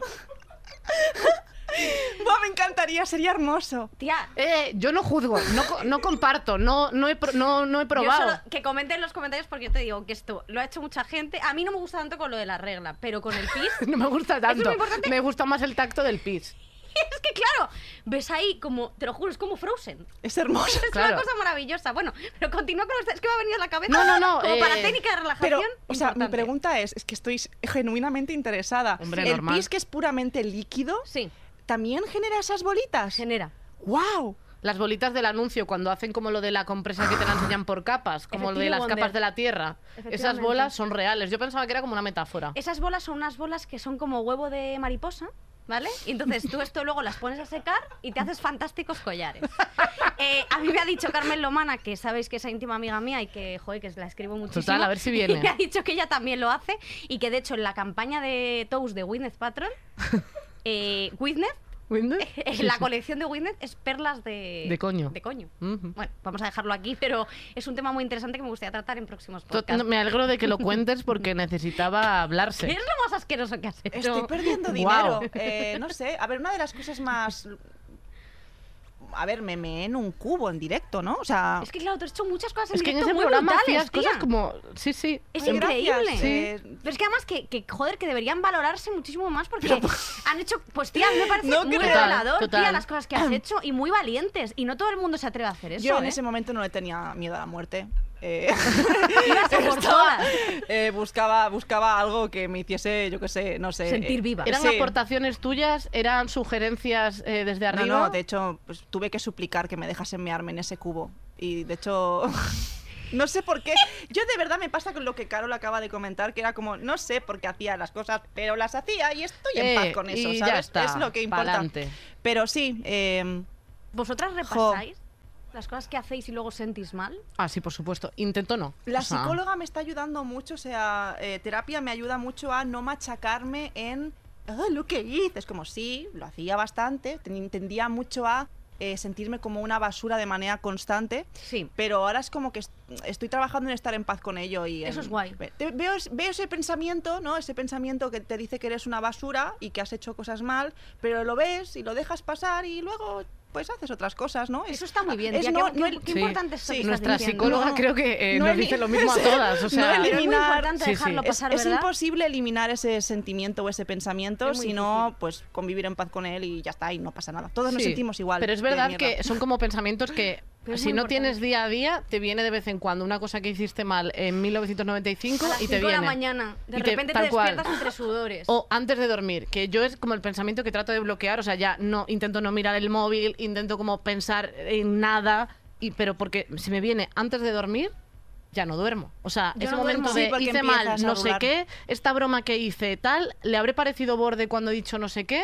Buah, me encantaría, sería hermoso. Tía, Eh, yo no juzgo, no, co- no comparto, no, no, he, pro- no, no he yo probado. solo que comenten en los comentarios porque yo te digo que esto lo ha hecho mucha gente. A mí no me gusta tanto con lo de la regla, pero con el pis No me gusta tanto. importante. Me gusta más el tacto del pis. es que claro, ves ahí como, te lo juro, es como Frozen. Es hermoso. Es Claro. una cosa maravillosa. Bueno, pero continúa con los... Es que me ha venido a la cabeza No, no, no, como para eh, técnica de relajación. Pero, o sea, mi importante. pregunta es, es que estoy genuinamente interesada. Hombre, ¿El normal. pis que es puramente líquido Sí, también genera esas bolitas? genera. ¡Wow! Las bolitas del anuncio, cuando hacen como lo de la compresa que te la enseñan por capas, como lo de las Wonder. capas de la tierra. Esas bolas son reales. Yo pensaba que era como una metáfora. Esas bolas son unas bolas que son como huevo de mariposa, ¿vale? Y entonces tú esto luego las pones a secar y te haces fantásticos collares. Eh, a mí me ha dicho Carmen Lomana, que sabéis que es íntima amiga mía y que, joder, que la escribo muchísimo. Total, a ver si viene. Y me ha dicho que ella también lo hace y que de hecho en la campaña de Toast de Gwyneth Patron, eh, Sí, la colección de Gwyneth es perlas de... De coño. De coño. Bueno, vamos a dejarlo aquí, pero es un tema muy interesante que me gustaría tratar en próximos podcasts. Me alegro de que lo cuentes porque necesitaba ¿Qué hablarse. es lo más asqueroso que has hecho? Estoy perdiendo dinero. Eh, no sé. A ver, una de las cosas más. A ver, me meé en un cubo en directo, ¿no? O sea. Es que claro, tú has hecho muchas cosas Es en que en ese muy programa brutales, hacías cosas tía. como... Sí, sí. Es Ay, increíble. eh, Pero es que además que, que, joder, que deberían valorarse muchísimo más porque han hecho, pues tía, me parece No muy revelador, Total, tía, las cosas que has hecho y muy valientes. Y no todo el mundo se atreve a hacer eso, Yo en ¿eh? ese momento no le tenía miedo a la muerte. Eh, estaba- eh, buscaba, buscaba algo que me hiciese, yo qué sé, no sé. Sentir eh, viva. ¿Eran sí. aportaciones tuyas? ¿Eran sugerencias eh, desde No, arriba? no, de hecho, pues, tuve que suplicar que me dejasen mearme en ese cubo. Y de hecho. No sé por qué. Yo de verdad me pasa con lo que Carol acaba de comentar, que era como, no sé por qué hacía las cosas, pero las hacía y estoy en Eh, paz con eso, y ¿sabes? ya está, es lo que importa. pa'lante. Pero sí, eh, ¿Vosotras repasáis las cosas que hacéis y luego sentís mal? Ah, sí, por supuesto. Intento no. La O sea, psicóloga me está ayudando mucho, o sea, eh, terapia me ayuda mucho a no machacarme en "Ah, lo que hice. Es como, sí, lo hacía bastante, ten- tendía mucho a eh, sentirme como una basura de manera constante, Sí. pero ahora es como que est- estoy trabajando en estar en paz con ello. y Eso en- es guay. te- Veo, es- veo ese pensamiento, ¿no? Ese pensamiento que te dice que eres una basura y que has hecho cosas mal, pero lo ves y lo dejas pasar y luego pues haces otras cas, ¿no? Es- Eso está muy bien, es tía, no- qué, no qué- el- qué Sí. importante es Sí. Nuestra diciendo. psicóloga No, creo que eh, no nos dice lo mismo a todas. O sea, es muy importante Sí, sí. dejarlo es, pasar, es ¿verdad? imposible eliminar ese sentimiento o ese pensamiento, Es sino difícil. pues convivir en paz con él y ya está, y no pasa nada. Todos nos sentimos igual. Pero es verdad que son como pensamientos que Pero si no importante. tienes día a día, te viene de vez en cuando una cosa que hiciste mal en 1995 A las y te 5 de viene. la mañana, de Y te- repente te, tal cual. despiertas entre sudores. O antes de dormir, que yo es como el pensamiento que trato de bloquear, o sea, ya no intento no mirar el móvil, intento como pensar en nada, y, pero porque si me viene antes de dormir, ya no duermo. O sea, Yo ese no momento duermo. Sí, de porque hice mal, no sé qué, esta broma que hice tal, le habré parecido borde cuando he dicho no sé qué.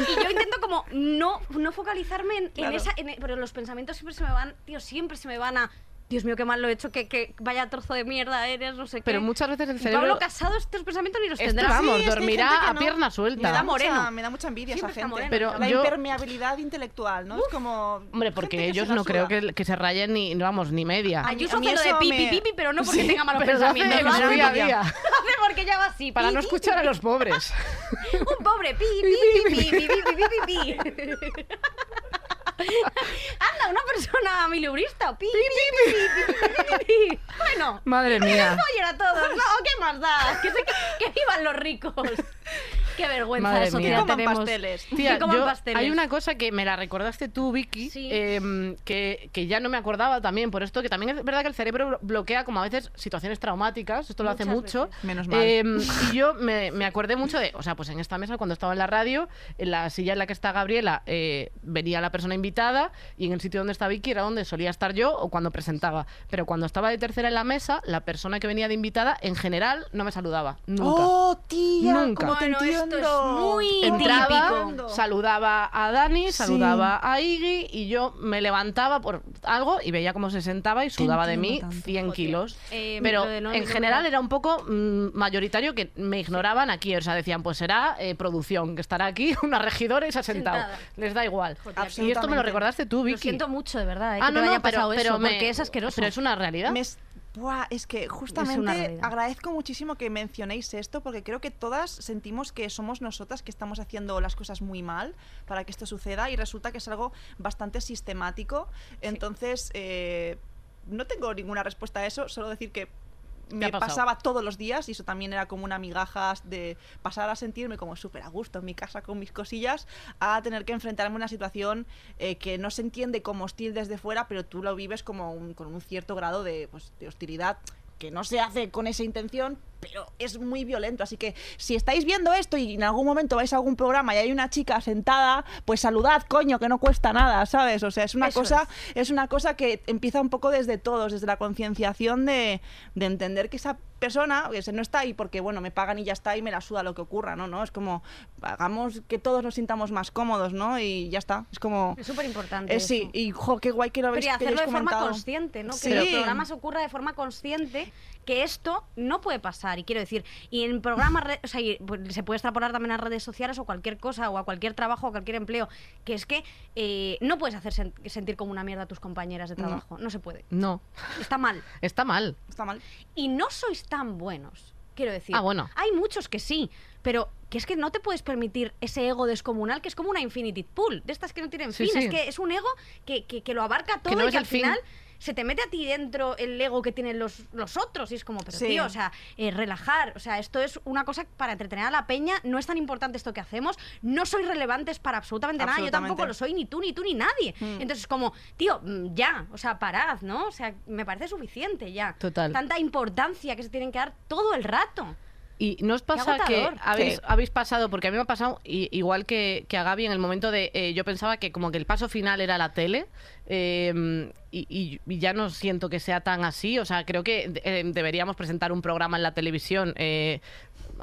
Y yo intento como no, no focalizarme en, en esa... en- pero los pensamientos siempre se me van, tío, siempre se me van a... Dios mío, qué mal lo he hecho, que, que vaya trozo de mierda eres, no sé qué. Pero muchas veces el Y cerebro... Pablo Casado estos pensamientos ni los tendrá. vamos, Sí, es que hay dormirá a no. pierna Me suelta. da, moreno. mucha, me da mucha envidia esa Siempre gente. moreno, Pero la yo- impermeabilidad intelectual, ¿no? Es como. Hombre, porque que ellos no creo que, que se rayen ni, vamos, ni media. Ay, Ayuso hace lo de pipi me- pipi, pero no porque Sí, tenga malos pero lo hace pensamientos. en Lo hace, día porque ya así, para pi, no escuchar pi, a los pobres. Un pobre pi, pi, pi, pi, pi, pi, pi, Anda, una persona milubrista. Pi, pi, pi, pi, Bueno. Madre mía. Que a todos, ¿no? ¿Qué más da? Que, se, que, que vivan los ricos. Qué vergüenza Madre sociedad mía. Que coman tenemos. pasteles. Tía, Que coman yo- pasteles. hay una cosa que me la recordaste tú, Vicky, Sí. em, que, que ya no me acordaba también por esto, que también es verdad que el cerebro blo- bloquea como a veces situaciones traumáticas, esto lo hace mucho. veces. Menos mal. Em, y yo me, me acordé mucho de, o sea, pues en esta mesa cuando estaba en la radio, en la silla en la que está Gabriela, eh, venía la persona invitada y en el sitio donde está Vicky era donde solía estar yo o cuando presentaba. Pero cuando estaba de tercera en la mesa, la persona que venía de invitada en general no me saludaba, nunca. ¡Oh, tía! Nunca. ¿Cómo te Bueno, entiendo? Esto es muy Entraba, típico. saludaba a Dani, saludaba a Iggy y yo me levantaba por algo y veía cómo se sentaba y sudaba de mí tanto, 100 kilos. Eh, Pero no- en no- general era un poco mm, mayoritario que me ignoraban aquí. O sea, decían, pues será eh, producción, que estará aquí una regidora y se ha sentado. Sentada. Les da igual. Joder, Y esto me lo recordaste tú, Vicky. Lo siento mucho, de verdad, eh, Ah, que no, te no, haya pero, pasado pero eso, me- porque es asqueroso. Pero es una realidad. Me Buah, es que justamente agradezco muchísimo que mencionéis esto porque creo que todas sentimos que somos nosotras que estamos haciendo las cosas muy mal para que esto suceda y resulta que es algo bastante sistemático. Entonces, eh, no tengo ninguna respuesta a eso, solo decir que me pasaba todos los días y eso también era como una migaja de pasar a sentirme como súper a gusto en mi casa con mis cosillas a tener que enfrentarme a una situación eh, que no se entiende como hostil desde fuera, pero tú lo vives como un- con un cierto grado de, pues, de hostilidad que no se hace con esa intención, pero es muy violento. Así que si estáis viendo esto y en algún momento vais a algún programa y hay una chica sentada, pues saludad, coño, que no cuesta nada, ¿sabes? O sea, es una Eso cosa, es. una cosa que empieza un poco desde todos, desde la concienciación de, de entender que esa persona que no está ahí porque bueno me pagan y ya está y me la suda lo que ocurra no no es como hagamos que todos nos sintamos más cómodos no y ya está es como Es súper importante. eh, sí y jo qué guay que lo Pero habéis y que hacerlo de forma consciente, ¿no? Sí. Que los programas ocurra de forma consciente, que esto no puede pasar. Y quiero decir, y en programas, o sea, y, pues, se puede extrapolar también a redes sociales o cualquier cosa, o a cualquier trabajo, o a cualquier empleo, que es que eh, no puedes hacer sen- sentir como una mierda a tus compañeras de trabajo. No se puede. No, Está mal. está mal. está mal Y no sois tan buenos. Quiero decir, Ah, bueno. hay muchos que sí, pero que es que no te puedes permitir ese ego descomunal que es como una infinity pool, de estas que no tienen Sí, fin. sí. Es que es un ego que, que- que lo abarca todo no y es que el al fin. Se te mete a ti dentro el ego que tienen los, los otros. Y es como, pero Sí. tío, o sea, eh, relajar. O sea, esto es una cosa para entretener a la peña. No es tan importante esto que hacemos. No sois relevantes para absolutamente, nada. Yo tampoco lo soy, ni tú, ni tú, ni nadie. Mm. Entonces, como, tío, mm, ya. O sea, parad, ¿no? O sea, me parece suficiente ya. Total. Tanta importancia que se tienen que dar todo el rato. Y no os pasa que habéis, Sí. habéis pasado, porque a mí me ha pasado i- igual que, que a Gaby en el momento de, eh, yo pensaba que como que el paso final era la tele eh, y, y- y ya no siento que sea tan así, o sea, creo que eh, deberíamos presentar un programa en la televisión eh,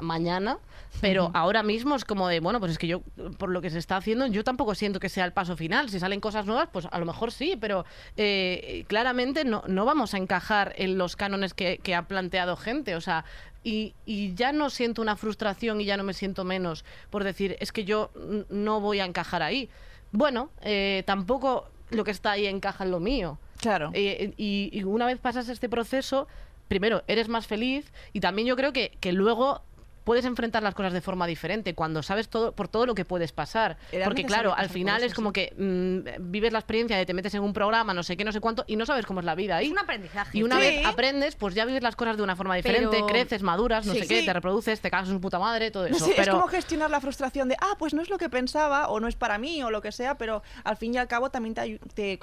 mañana, pero ahora mismo es como de, bueno, pues es que yo, por lo que se está haciendo, yo tampoco siento que sea el paso final. Si salen cosas nuevas, pues a lo mejor sí, pero eh, claramente no, no vamos a encajar en los cánones que, que ha planteado gente. O sea, y, y ya no siento una frustración y ya no me siento menos por decir, es que yo no voy a encajar ahí. Bueno, eh, tampoco lo que está ahí encaja en lo mío. claro Eh, y, y una vez pasas este proceso, primero, eres más feliz y también yo creo que, que luego puedes enfrentar las cosas de forma diferente cuando sabes todo por todo lo que puedes pasar. Porque claro, al final es como que mm, vives la experiencia de te metes en un programa, no sé qué, no sé cuánto, y no sabes cómo es la vida ahí. Es un aprendizaje. Y una Sí. vez aprendes, pues ya vives las cosas de una forma diferente, Pero- creces, maduras, no Sí. sé qué, Sí. te reproduces, te cagas en su puta madre, todo eso. Sí, pero Es como gestionar la frustración de, ah, pues no es lo que pensaba o no es para mí o lo que sea, pero al fin y al cabo también te, te,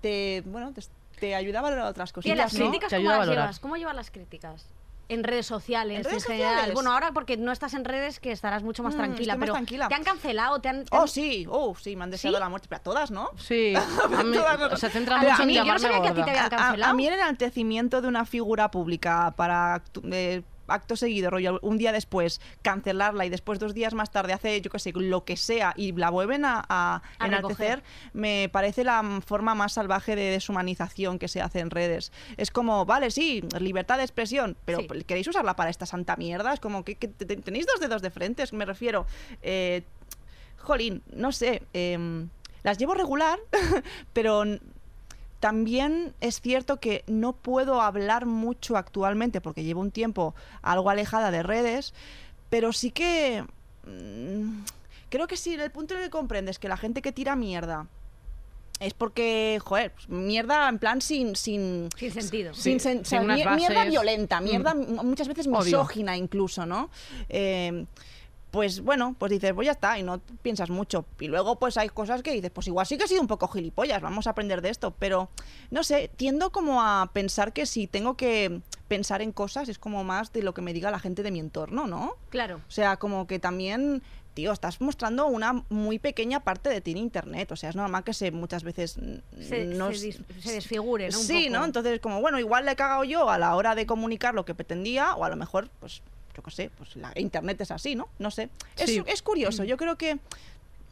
te- bueno, te, te ayuda a valorar otras ¿Y cositas, las ¿no? críticas cómo las llevas? ¿Cómo llevas las críticas? En redes sociales, ¿En redes general. sociales? Bueno, ahora porque no estás en redes que estarás mucho más Mm, tranquila, más pero tranquila. te han cancelado, te han... te Oh, han- sí, oh, sí, me han deseado ¿Sí? la muerte, pero a todas, ¿no? sí, a mí- Todas las- se centra A mucho mí, en yo no sabía que a ti te gorda. habían A- a, cancelado. a mí el enaltecimiento de una figura pública para eh, acto seguido, rollo, un día después cancelarla y después dos días más tarde hace, yo qué sé, lo que sea y la vuelven a, a A enaltecer, me parece la forma más salvaje de deshumanización que se hace en redes. Es como, vale, sí, libertad de expresión, pero Sí. ¿queréis usarla para esta santa mierda? Es como que, que te- te- tenéis dos dedos de frente, me refiero. Eh, jolín, no sé, em, las llevo regular, pero también es cierto que no puedo hablar mucho actualmente porque llevo un tiempo algo alejada de redes, pero sí que mm, creo que sí, el punto en el que comprendes que la gente que tira mierda es porque, joder, pues, mierda en plan sin... sin Sin sentido. sin, sen- o sea, mierda violenta, mierda Mm. muchas veces misógina incluso, ¿no? Eh, pues bueno, pues dices, pues ya está, y no piensas mucho. Y luego pues hay cosas que dices, pues igual sí que he sido un poco gilipollas, vamos a aprender de esto. Pero, no sé, tiendo como a pensar que si tengo que pensar en cosas es como más de lo que me diga la gente de mi entorno, ¿no? Claro. O sea, como que también, tío, estás mostrando una muy pequeña parte de ti en internet. O sea, es normal que se muchas veces Se, no se desfigure, ¿no? Un Sí, poco. ¿no? Entonces, como, bueno, igual le he cagado yo a la hora de comunicar lo que pretendía, o a lo mejor, pues, yo qué sé, pues la internet es así, ¿no? No sé. Es, Sí. es curioso, yo creo que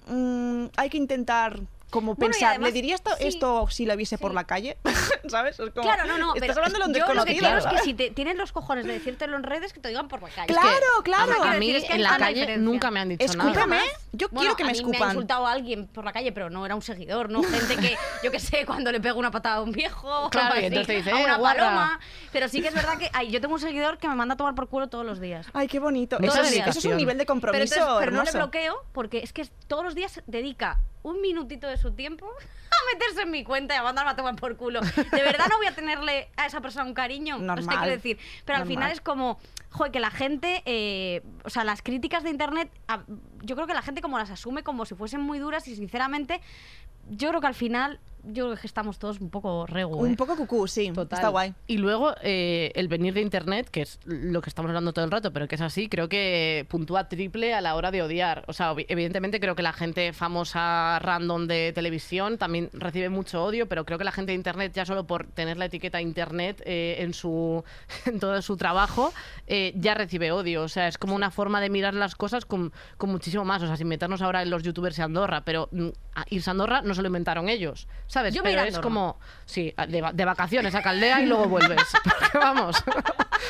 mm, hay que intentar como Bueno, pensar, además, ¿le diría esto, sí, esto si lo viese por la calle? ¿Sabes? Es como, Claro, no, no, Estás pero hablando de un yo lo que desconocido. quiero es que si te, tienen los cojones de decírtelo en redes, que te digan por la calle. Claro, que claro. A, mí decir, es que en la calle diferencia. nunca me han dicho nada. Escúchame, Jamás. yo Bueno, quiero que me mí me ha escupan. insultado a alguien por la calle, pero no era un seguidor, no gente que, yo que sé, cuando le pego una patada a un viejo, Claro, así, entonces te dice, a "Eh, una guarra". paloma. Pero sí que es verdad que ay, yo tengo un seguidor que me manda a tomar por culo todos los días. Ay, qué bonito. Eso es, dedicación. eso es un nivel de Pero, compromiso entonces- pero no le bloqueo porque es que todos los días dedica un minutito de su tiempo a meterse en mi cuenta y a mandarme a tomar por culo. De verdad no voy a tenerle a esa persona un cariño. Normal. quiero decir. Pero al final es como, joder, que la gente, eh, o sea, las críticas de internet, yo creo que la gente como las asume como si fuesen muy duras y sinceramente, yo creo que al final, yo creo que estamos todos un poco regu. Un ¿eh? poco cucú, sí. Total. Está guay. Y luego eh, el venir de internet, que es lo que estamos hablando todo el rato, pero que es así, creo que puntúa triple a la hora de odiar. O sea, evidentemente creo que la gente famosa random de televisión también recibe mucho odio, pero creo que la gente de internet, ya solo por tener la etiqueta internet eh, en su en todo su trabajo, eh, ya recibe odio. O sea, es como una forma de mirar las cosas con, con muchísimo más. O sea, sin meternos ahora en los youtubers de Andorra, pero mm, irse a Andorra no se lo inventaron ellos, ¿sabes? Yo pero es como, sí, de, de vacaciones a Caldea y luego vuelves. Porque vamos.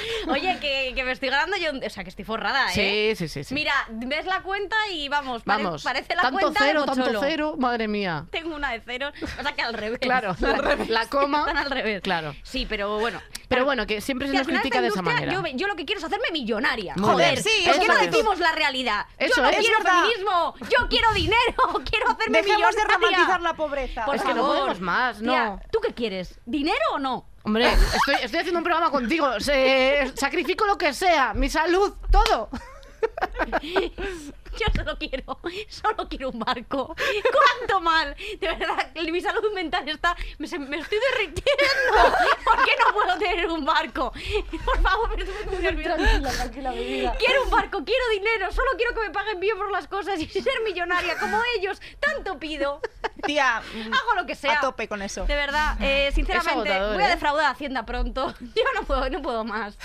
Oye, que, que me estoy ganando yo, o sea, que estoy forrada, ¿eh? Sí, sí, sí. sí. Mira, ves la cuenta y vamos, pare- vamos. parece la tanto cuenta cero, de tanto cero, madre mía. Tengo una de ceros, o sea que al revés. Claro, la, la coma. Están al revés. Claro. Sí, pero bueno. Pero bueno, que siempre se nos al critica de esa manera. Yo, lo que quiero es hacerme millonaria. Muy Joder, bien. sí, ¿por qué no decimos la realidad? Eso yo no es. quiero verdad. feminismo, yo quiero dinero, quiero hacerme Dejemos de millonaria. romantizar la pobreza. Por Es que no favor. podemos más, no. Tía, ¿Tú qué quieres? ¿Dinero o no? Hombre, estoy, estoy haciendo un programa contigo. Sacrifico lo que sea, mi salud, todo. Yo solo quiero, solo quiero un barco. ¿Cuánto mal? De verdad, mi salud mental está. Me, se- me estoy derritiendo. ¿Por qué no puedo tener un barco? Por favor, me estoy muy nerviosa. Tranquila, tranquila, mi vida. Quiero un barco, quiero dinero, solo quiero que me paguen bien por las cosas y ser millonaria como ellos. Tanto pido. Tía, Hago lo que sea. a tope con eso. De verdad, eh, sinceramente, voy a ¿eh? defraudar a Hacienda pronto. Yo no puedo, no puedo más.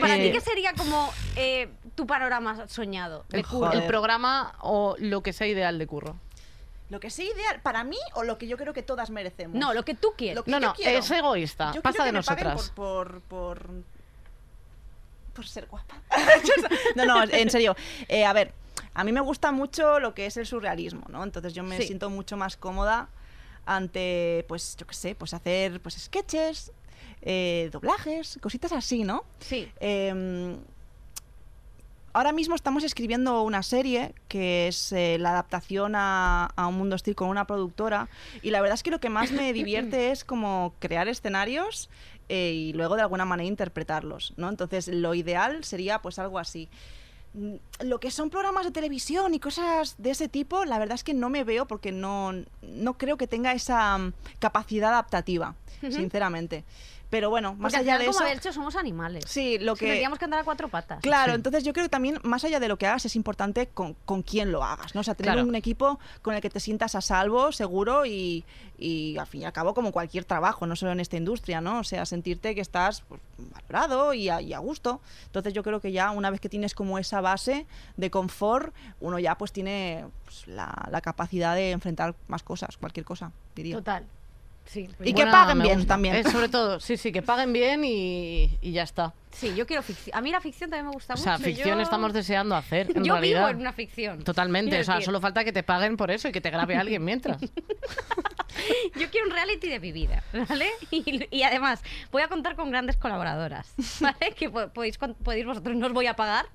Para ti, ¿qué sería como eh, tu panorama soñado de El, curro? el programa o lo que sea ideal de curro. Lo que sea ideal para mí o lo que yo creo que todas merecemos. No, lo que tú quieres. Lo que No, yo no, quiero. es egoísta. Yo Pasa de que me paguen nosotras. Por, por, por, por ser guapa. no, no, en serio. Eh, a ver, a mí me gusta mucho lo que es el surrealismo, ¿no? Entonces yo me Sí. siento mucho más cómoda ante, pues, yo qué sé, pues hacer pues sketches, eh, doblajes, cositas así, ¿no? Sí. Eh, ahora mismo estamos escribiendo una serie que es eh, la adaptación a, a Un Mundo Hostil con una productora y la verdad es que lo que más me divierte es como crear escenarios eh, y luego de alguna manera interpretarlos, ¿no? Entonces lo ideal sería pues algo así. Mm, Lo que son programas de televisión y cosas de ese tipo, la verdad es que no me veo porque no, no creo que tenga esa mm, capacidad adaptativa, sinceramente. Pero bueno, más Porque al allá final, de como eso... dicho, somos animales. Sí, lo que... Tendríamos que andar a cuatro patas. Claro, Sí. entonces yo creo que también, más allá de lo que hagas, es importante con, con quién lo hagas, ¿no? O sea, tener Claro. un equipo con el que te sientas a salvo, seguro y, y al fin y al cabo como cualquier trabajo, no solo en esta industria, ¿no? O sea, sentirte que estás pues, valorado y a, y a gusto. Entonces yo creo que ya una vez que tienes como esa base de confort, uno ya pues tiene pues, la, la capacidad de enfrentar más cosas, cualquier cosa, diría. Total. Sí. Y que paguen bien gusta. también. Eh, sobre todo, sí, sí, que paguen bien y, y ya está. Sí, yo quiero ficción. A mí la ficción también me gusta O mucho. sea, ficción yo... estamos deseando hacer, en yo realidad. vivo en una ficción. Totalmente, o sea, solo falta que te paguen por eso y que te grabe alguien mientras. Yo quiero un reality de mi vida, ¿vale? Y, y además, voy a contar con grandes colaboradoras, ¿vale? Que po- podéis, podéis vosotros, no os voy a pagar.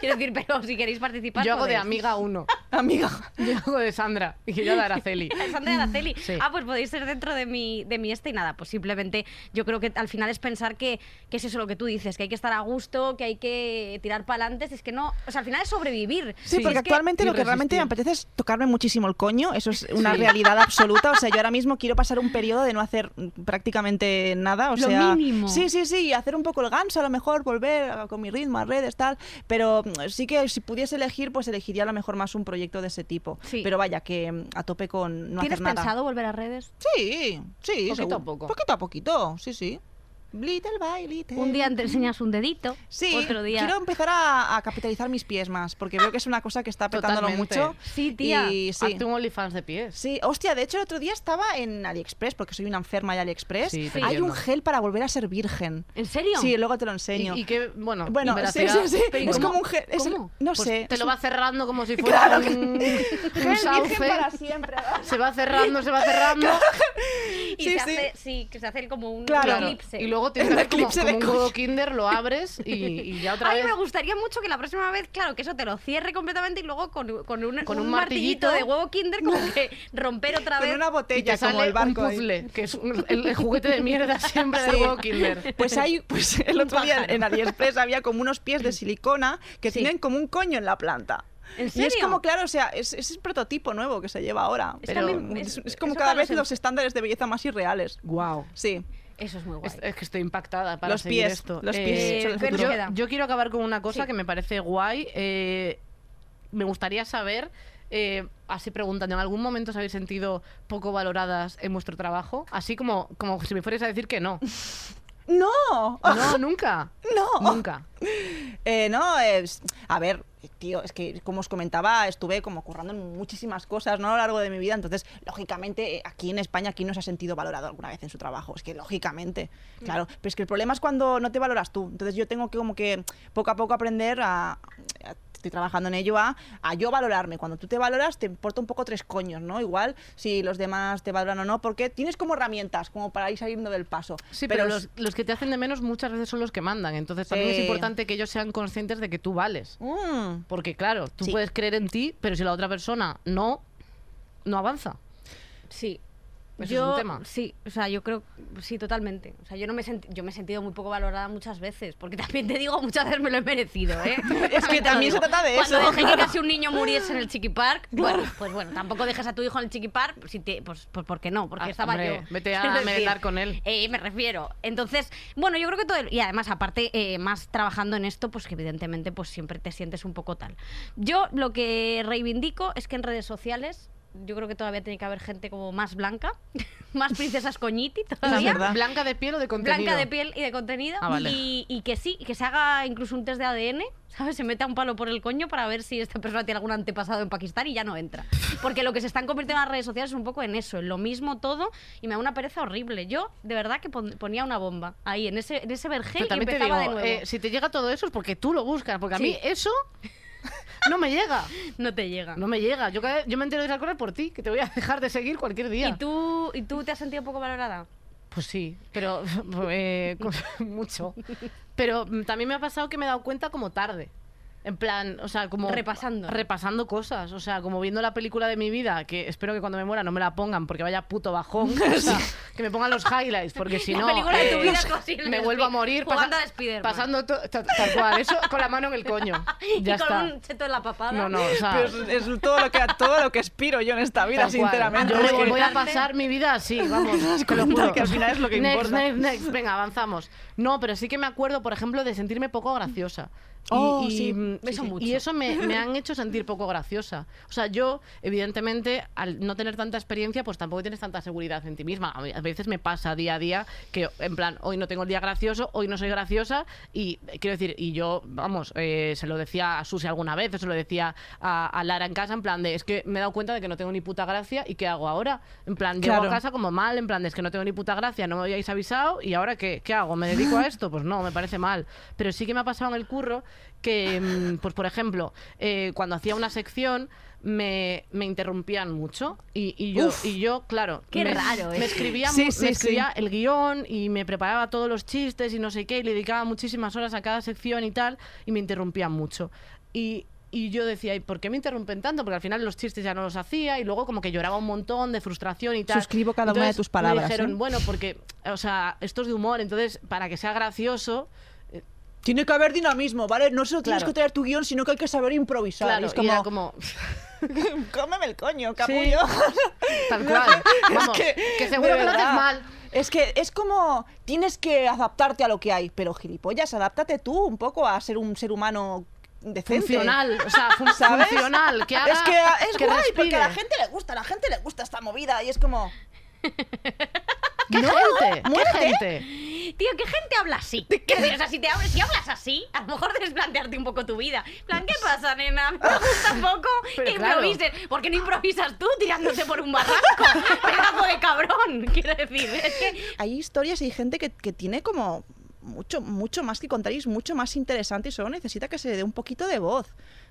Quiero decir, pero si queréis participar. Yo hago de podéis. amiga uno. Amiga. Yo hago de Sandra y yo de Araceli. Sandra y Araceli. Sí. Ah, pues podéis ser dentro de mi, de mi este y nada, pues simplemente yo creo que al final es pensar que, que es eso lo que tú dices, que hay que estar a gusto, que hay que tirar para adelante, es que no, o sea, al final es sobrevivir. Sí, Sí, porque que- actualmente lo que realmente me apetece es tocarme muchísimo el coño, eso es una Sí. realidad absoluta, o sea, yo ahora mismo quiero pasar un periodo de no hacer prácticamente nada, o Lo sea, mínimo. sí, sí, sí, y hacer un poco el ganso, a lo mejor volver con mi ritmo a redes tal, pero sí que si pudiese elegir, pues elegiría a lo mejor más un proyecto de ese tipo, Sí. pero vaya que mm, a tope con no ¿Tienes hacer nada. pensado volver a redes? Sí, sí, Poquito seguro. a poco. Poquito a poquito, sí, sí. Little by little. Un día te enseñas un dedito, Sí, otro día... quiero empezar a, a capitalizar mis pies más, porque veo que es una cosa que está petándolo Totalmente. mucho. Sí, tía. Y sí. Hazte un OnlyFans de pies. Sí, hostia, de hecho el otro día estaba en AliExpress, porque soy una enferma de AliExpress. Sí, Hay un gel para volver a ser virgen. ¿En serio? Sí, luego te lo enseño. Y, y que, bueno, Bueno, y sí, ¿y Es como un gel. es el- ¿Cómo? no Pues sé. te lo va cerrando como si fuera Claro, un, un Gel virgen sauce. para siempre. Se va cerrando, se va cerrando. Y Sí, se sí. hace, sí, que se hace como un Claro. Claro, eclipse. Y luego tienes que El hacer como, eclipse como un huevo coño. Kinder, lo abres y, y ya otra Ay, vez. me gustaría mucho que la próxima vez, claro, que eso te lo cierre completamente y luego con, con un, Con un un martillito martillito. de huevo Kinder como que romper otra Con vez. una Y botella te como sale el barco. un ahí. puzzle, que es un- el, el juguete de mierda siempre del Sí. huevo Kinder. Pues hay, pues el otro día en AliExpress había como unos pies de silicona que Sí. tienen como un coño en la planta. ¿En Y es serio? como, claro, o sea, es, es el prototipo nuevo que se lleva ahora. Es Pero a mí- es, es- como cada vez los los em- estándares de belleza más irreales. Wow. Sí. Eso es muy guay. Es, es que estoy impactada para Los seguir pies, esto. los Eh, pies futuro. yo, quiero acabar con una cosa Sí. que me parece guay. eh, me gustaría saber, eh, así preguntando, ¿en algún momento os habéis sentido poco valoradas en vuestro trabajo? Así como, como si me fuerais a decir que no. ¡No! No, nunca. No. Nunca. Eh, no, es, a ver, tío, es que como os comentaba, estuve como currando en muchísimas cosas ¿no? a lo largo de mi vida, entonces, lógicamente, eh, aquí en España, ¿quién no se ha sentido valorado alguna vez en su trabajo? Es que, lógicamente, claro, pero es que el problema es cuando no te valoras tú, entonces yo tengo que como que poco a poco aprender a... a- Estoy trabajando en ello a, a yo valorarme. Cuando tú te valoras, te importa un poco tres coños, ¿no? Igual si los demás te valoran o no, porque tienes como herramientas como para ir saliendo del paso. Sí, pero, los, los que te hacen de menos muchas veces son los que mandan. Entonces también es Sí. importante que ellos sean conscientes de que tú vales. Mm. Porque claro, tú Sí. puedes creer en ti, pero si la otra persona no, no avanza. Sí. Eso es yo, un tema. Sí, o sea, yo creo, sí, totalmente. O sea, yo no me yo me he sentido muy poco valorada muchas veces, porque también te digo, muchas veces me lo he merecido, ¿eh? Es que también se trata de Cuando eso, dejé que casi un niño muriese en el Chiqui Park, bueno, pues bueno, tampoco dejes a tu hijo en el Chiqui Park, si te, pues, pues ¿por qué no? Porque Ah, estaba hombre, yo. vete a merendar con él. eh, me refiero. Entonces, bueno, yo creo que todo. el- y además, aparte, eh, más trabajando en esto, pues que evidentemente, pues siempre te sientes un poco tal. Yo lo que reivindico es que en redes sociales. Yo creo que todavía tiene que haber gente como más blanca, más princesas coñiti todavía. ¿Blanca de piel o de contenido? Blanca de piel y de contenido. Ah, vale. y, y que sí, que se haga incluso un test de ADN, ¿sabes? Se meta un palo por el coño para ver si esta persona tiene algún antepasado en Pakistán y ya no entra. Porque lo que se están convirtiendo en las redes sociales es un poco en eso, en lo mismo todo, y me da una pereza horrible. Yo, de verdad, que pon- ponía una bomba ahí, en ese, en ese vergel Pero y también te empezaba digo, de nuevo. eh, si te llega todo eso es porque tú lo buscas, porque a mí Sí. eso no me llega. No te llega. No me llega. Yo, cada vez- yo me entero de esas cosas por ti, que te voy a dejar de seguir cualquier día. ¿Y tú, ¿Y tú te has sentido poco valorada? Pues sí, pero eh, con- mucho. Pero mm, también me ha pasado que me he dado cuenta como tarde. En plan, o sea, como... Repasando. Repasando cosas. O sea, como viendo la película de mi vida, que espero que cuando me muera no me la pongan porque vaya puto bajón. O sea, que me pongan los highlights, porque si La no... película de tu eh, vida es posible, Me vuelvo a morir jugando pasa- Spiderman. pasando tal cual. Eso con la mano en el coño. Ya y con está. un cheto en la papada. No, no, o sea... Pero es, es todo lo que todo lo que aspiro yo en esta vida, Tal cual. sinceramente. Yo voy, a pasar mi vida así, vamos. te lo juro. que al final es lo que next, importa. Next, next, venga, avanzamos. No, pero sí que me acuerdo, por ejemplo, de sentirme poco graciosa. Y, Oh, y, sí, mm, eso y- mucho. y eso me, me han hecho sentir poco graciosa. O sea, yo, evidentemente, al no tener tanta experiencia, pues tampoco tienes tanta seguridad en ti misma. A veces me pasa día a día que, en plan, hoy no tengo el día gracioso, hoy no soy graciosa. Y eh, quiero decir, y yo, vamos, eh, se lo decía a Susi alguna vez, se lo decía a, a Lara en casa, en plan de, es que me he dado cuenta de que no tengo ni puta gracia y ¿qué hago ahora? En plan, llego Claro. a casa como mal, en plan, de, es que no tengo ni puta gracia, no me habíais avisado y ahora ¿qué, qué hago? ¿Me dedico a esto? Pues no, me parece mal. Pero sí que me ha pasado en el curro que, mm, pues por ejemplo, eh, cuando hacía una sección me, me interrumpían mucho y, y yo, Uf. y yo, claro, Qué me, raro, ¿eh? me escribía, Sí, sí, me escribía sí. el guion y me preparaba todos los chistes y no sé qué, y le dedicaba muchísimas horas a cada sección y tal, y me interrumpían mucho. Y, y yo decía, ¿y por qué me interrumpen tanto? Porque al final los chistes ya no los hacía y luego como que lloraba un montón de frustración y tal. Suscribo cada una de Entonces tus palabras, Me dijeron, ¿eh? bueno, porque, o sea, esto es de humor, entonces para que sea gracioso, Tiene que haber dinamismo, ¿vale? No solo tienes Claro. que traer tu guion, sino que hay que saber improvisar. claro, Y es y como, era como, cómeme el coño, capullo. tal cual. Vamos, es que, seguro que lo haces mal. Es que es como tienes que adaptarte a lo que hay, pero gilipollas, adáptate tú un poco a ser un ser humano decente. Funcional, o sea, fun- ¿Sabes? funcional, que haga, es que es que guay, porque a la gente le gusta, a la gente le gusta esta movida y es como ¿Qué No, gente? ¿Qué gente? Tío, ¿qué gente habla así? O sea, si, te hablas, si hablas así, a lo mejor debes plantearte un poco tu vida. Plan, ¿qué pasa, nena? Me gusta un poco Pero que claro. improvises. ¿Por qué no improvisas tú tirándote por un barranco? Pedazo de cabrón, quiero decir. Es que Hay historias y hay gente que, que tiene como mucho, mucho más que contar y es mucho más interesante y solo necesita que se le dé un poquito de voz.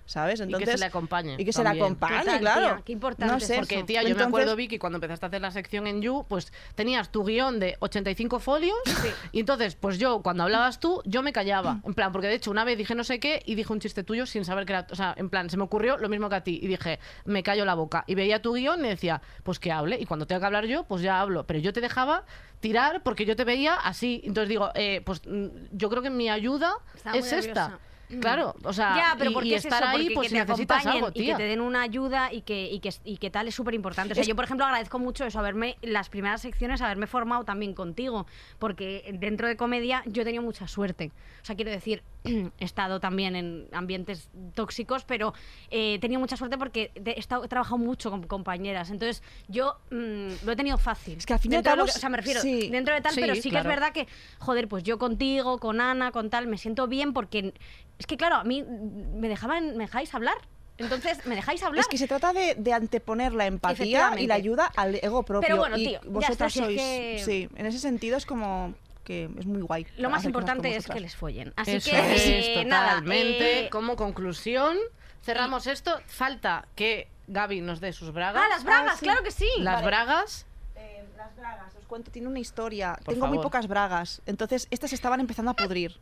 ¿Sabes? Y que se le acompañe Y que se le acompañe, Total, claro. tía, qué importante No sé. Porque, tía, yo me Entonces- acuerdo, Vicky, cuando empezaste a hacer la sección en You, pues tenías tu guion de 85 folios y entonces, pues yo, cuando hablabas tú, yo me callaba. En plan, porque de hecho una vez dije no sé qué y dije un chiste tuyo sin saber que era... O sea, en plan, se me ocurrió lo mismo que a ti y dije, me callo la boca. Y veía tu guion y decía, pues que hable. Y cuando tenga que hablar yo, pues ya hablo. Pero yo te dejaba tirar porque yo te veía así. Entonces digo, eh, pues mm, yo creo que mi ayuda Estaba es esta. Nerviosa. Claro, o sea, ya, pero y, porque y es estar eso, ahí, porque pues que si te necesitas acompañen algo, y que tía. te den una ayuda y que, y que, y que tal es súper importante. O sea, yo, por ejemplo, agradezco mucho eso, haberme, las primeras secciones, haberme formado también contigo, porque dentro de comedia yo he tenido mucha suerte. O sea, quiero decir, he estado también en ambientes tóxicos, pero eh, he tenido mucha suerte porque he, estado, he trabajado mucho con compañeras. Entonces, yo mm, lo he tenido fácil. Es que al fin y al Dentro de lo cabo, que- o sea, me refiero, sí. dentro de tal, Sí, pero sí que es verdad que, joder, pues yo contigo, con Ana, con tal, me siento bien porque es que, claro, a mí me dejaban, me dejáis hablar. Entonces, ¿me dejáis hablar? Es que se trata de, de anteponer la empatía y la ayuda al ego propio. Pero bueno, y tío, ya vosotros está, si es sois. que- Sí, en ese sentido es como que es muy guay. Lo más importante es vosotras. que les follen. Así Eso que, es, eh, nada. totalmente. eh, Como conclusión, cerramos esto. Falta que Gaby nos dé sus bragas. ah, las bragas, Ah, sí. claro que sí. Las Vale. bragas. Eh, las bragas, os cuento, tiene una historia. Por Tengo muy favor. pocas bragas, entonces estas estaban empezando a pudrir.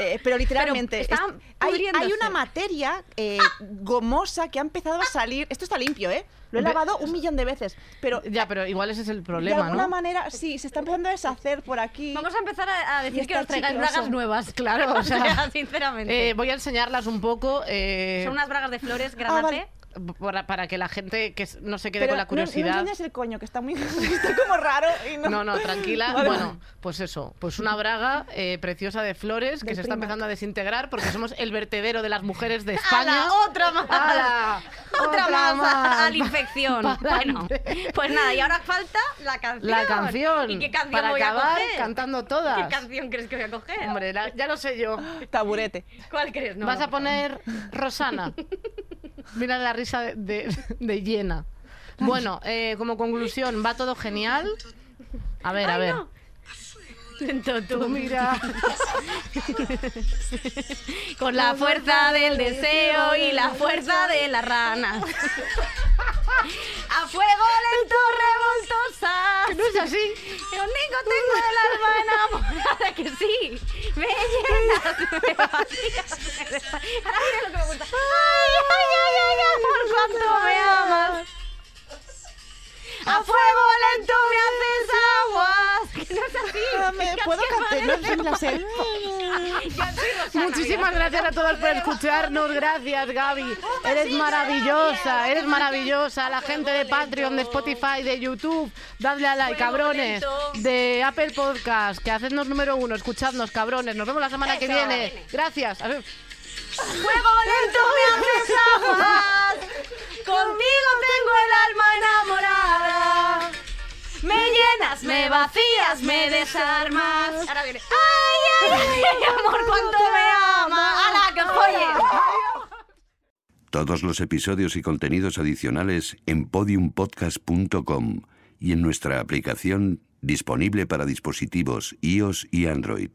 Eh, pero literalmente, Pero es- hay, hay una materia eh, gomosa que ha empezado a salir. Esto está limpio, ¿eh? Lo he lavado un millón de veces, pero Ya, pero igual ese es el de problema, alguna ¿no? manera, sí, se está empezando a deshacer por aquí. Vamos a empezar a, a decir que está os traigáis bragas nuevas. Claro, o sea, sinceramente. Eh, voy a enseñarlas un poco eh, Son unas bragas de flores, Ah, granate. vale. Para, para que la gente que no se quede Pero con la no- curiosidad. No, enseñes el coño, que está muy está como raro. Y no, No, no, tranquila. Vale. Bueno, pues eso, pues una braga eh, preciosa de flores que Del se está empezando a desintegrar porque somos el vertedero de las mujeres de España. ¡Hala, otra más! ¡Hala! Otra, más, a- a la infección. Bueno, pues nada, y ahora falta la canción. La canción. ¿Y qué canción para voy a acabar coger? cantando todas. ¿Qué canción crees que voy a coger? Hombre, la- ya lo sé yo. Taburete. ¿Cuál crees? No, Vas no, a poner Rosana. Mira la risa de, de, de llena. Bueno, eh, como conclusión, va todo genial. A ver, a ver. Lento tú. Mira. Con la fuerza del deseo y la fuerza de la rana. A fuego lento revoltosa. No es así. Conmigo tengo el alma enamorada que sí. Me llenas, me vacías, Ahora mira lo que me gusta. Ay, ay, ay, ay, amor, cuánto me amas. A fuego lento me haces aguas. No es así. Ah, me- ¿Puedo cantar? No, no la sé. Muchísimas gracias a todos por escucharnos. Gracias, Gaby. Eres maravillosa, eres maravillosa. La gente de Patreon, de Spotify, de YouTube, dadle a like, cabrones. De Apple Podcast, que hacednos número uno, escuchadnos, cabrones. Nos vemos la semana que viene. Gracias. Fuego lento me haces aguas. Contigo tengo el alma enamorada. Me llenas, me vacías, me desarmas. Ahora viene. Ay, ay, ay, ay, amor, cuánto me ama. ¡Hala, que folle! Todos los episodios y contenidos adicionales en podiumpodcast.com y en nuestra aplicación disponible para dispositivos iOS y Android.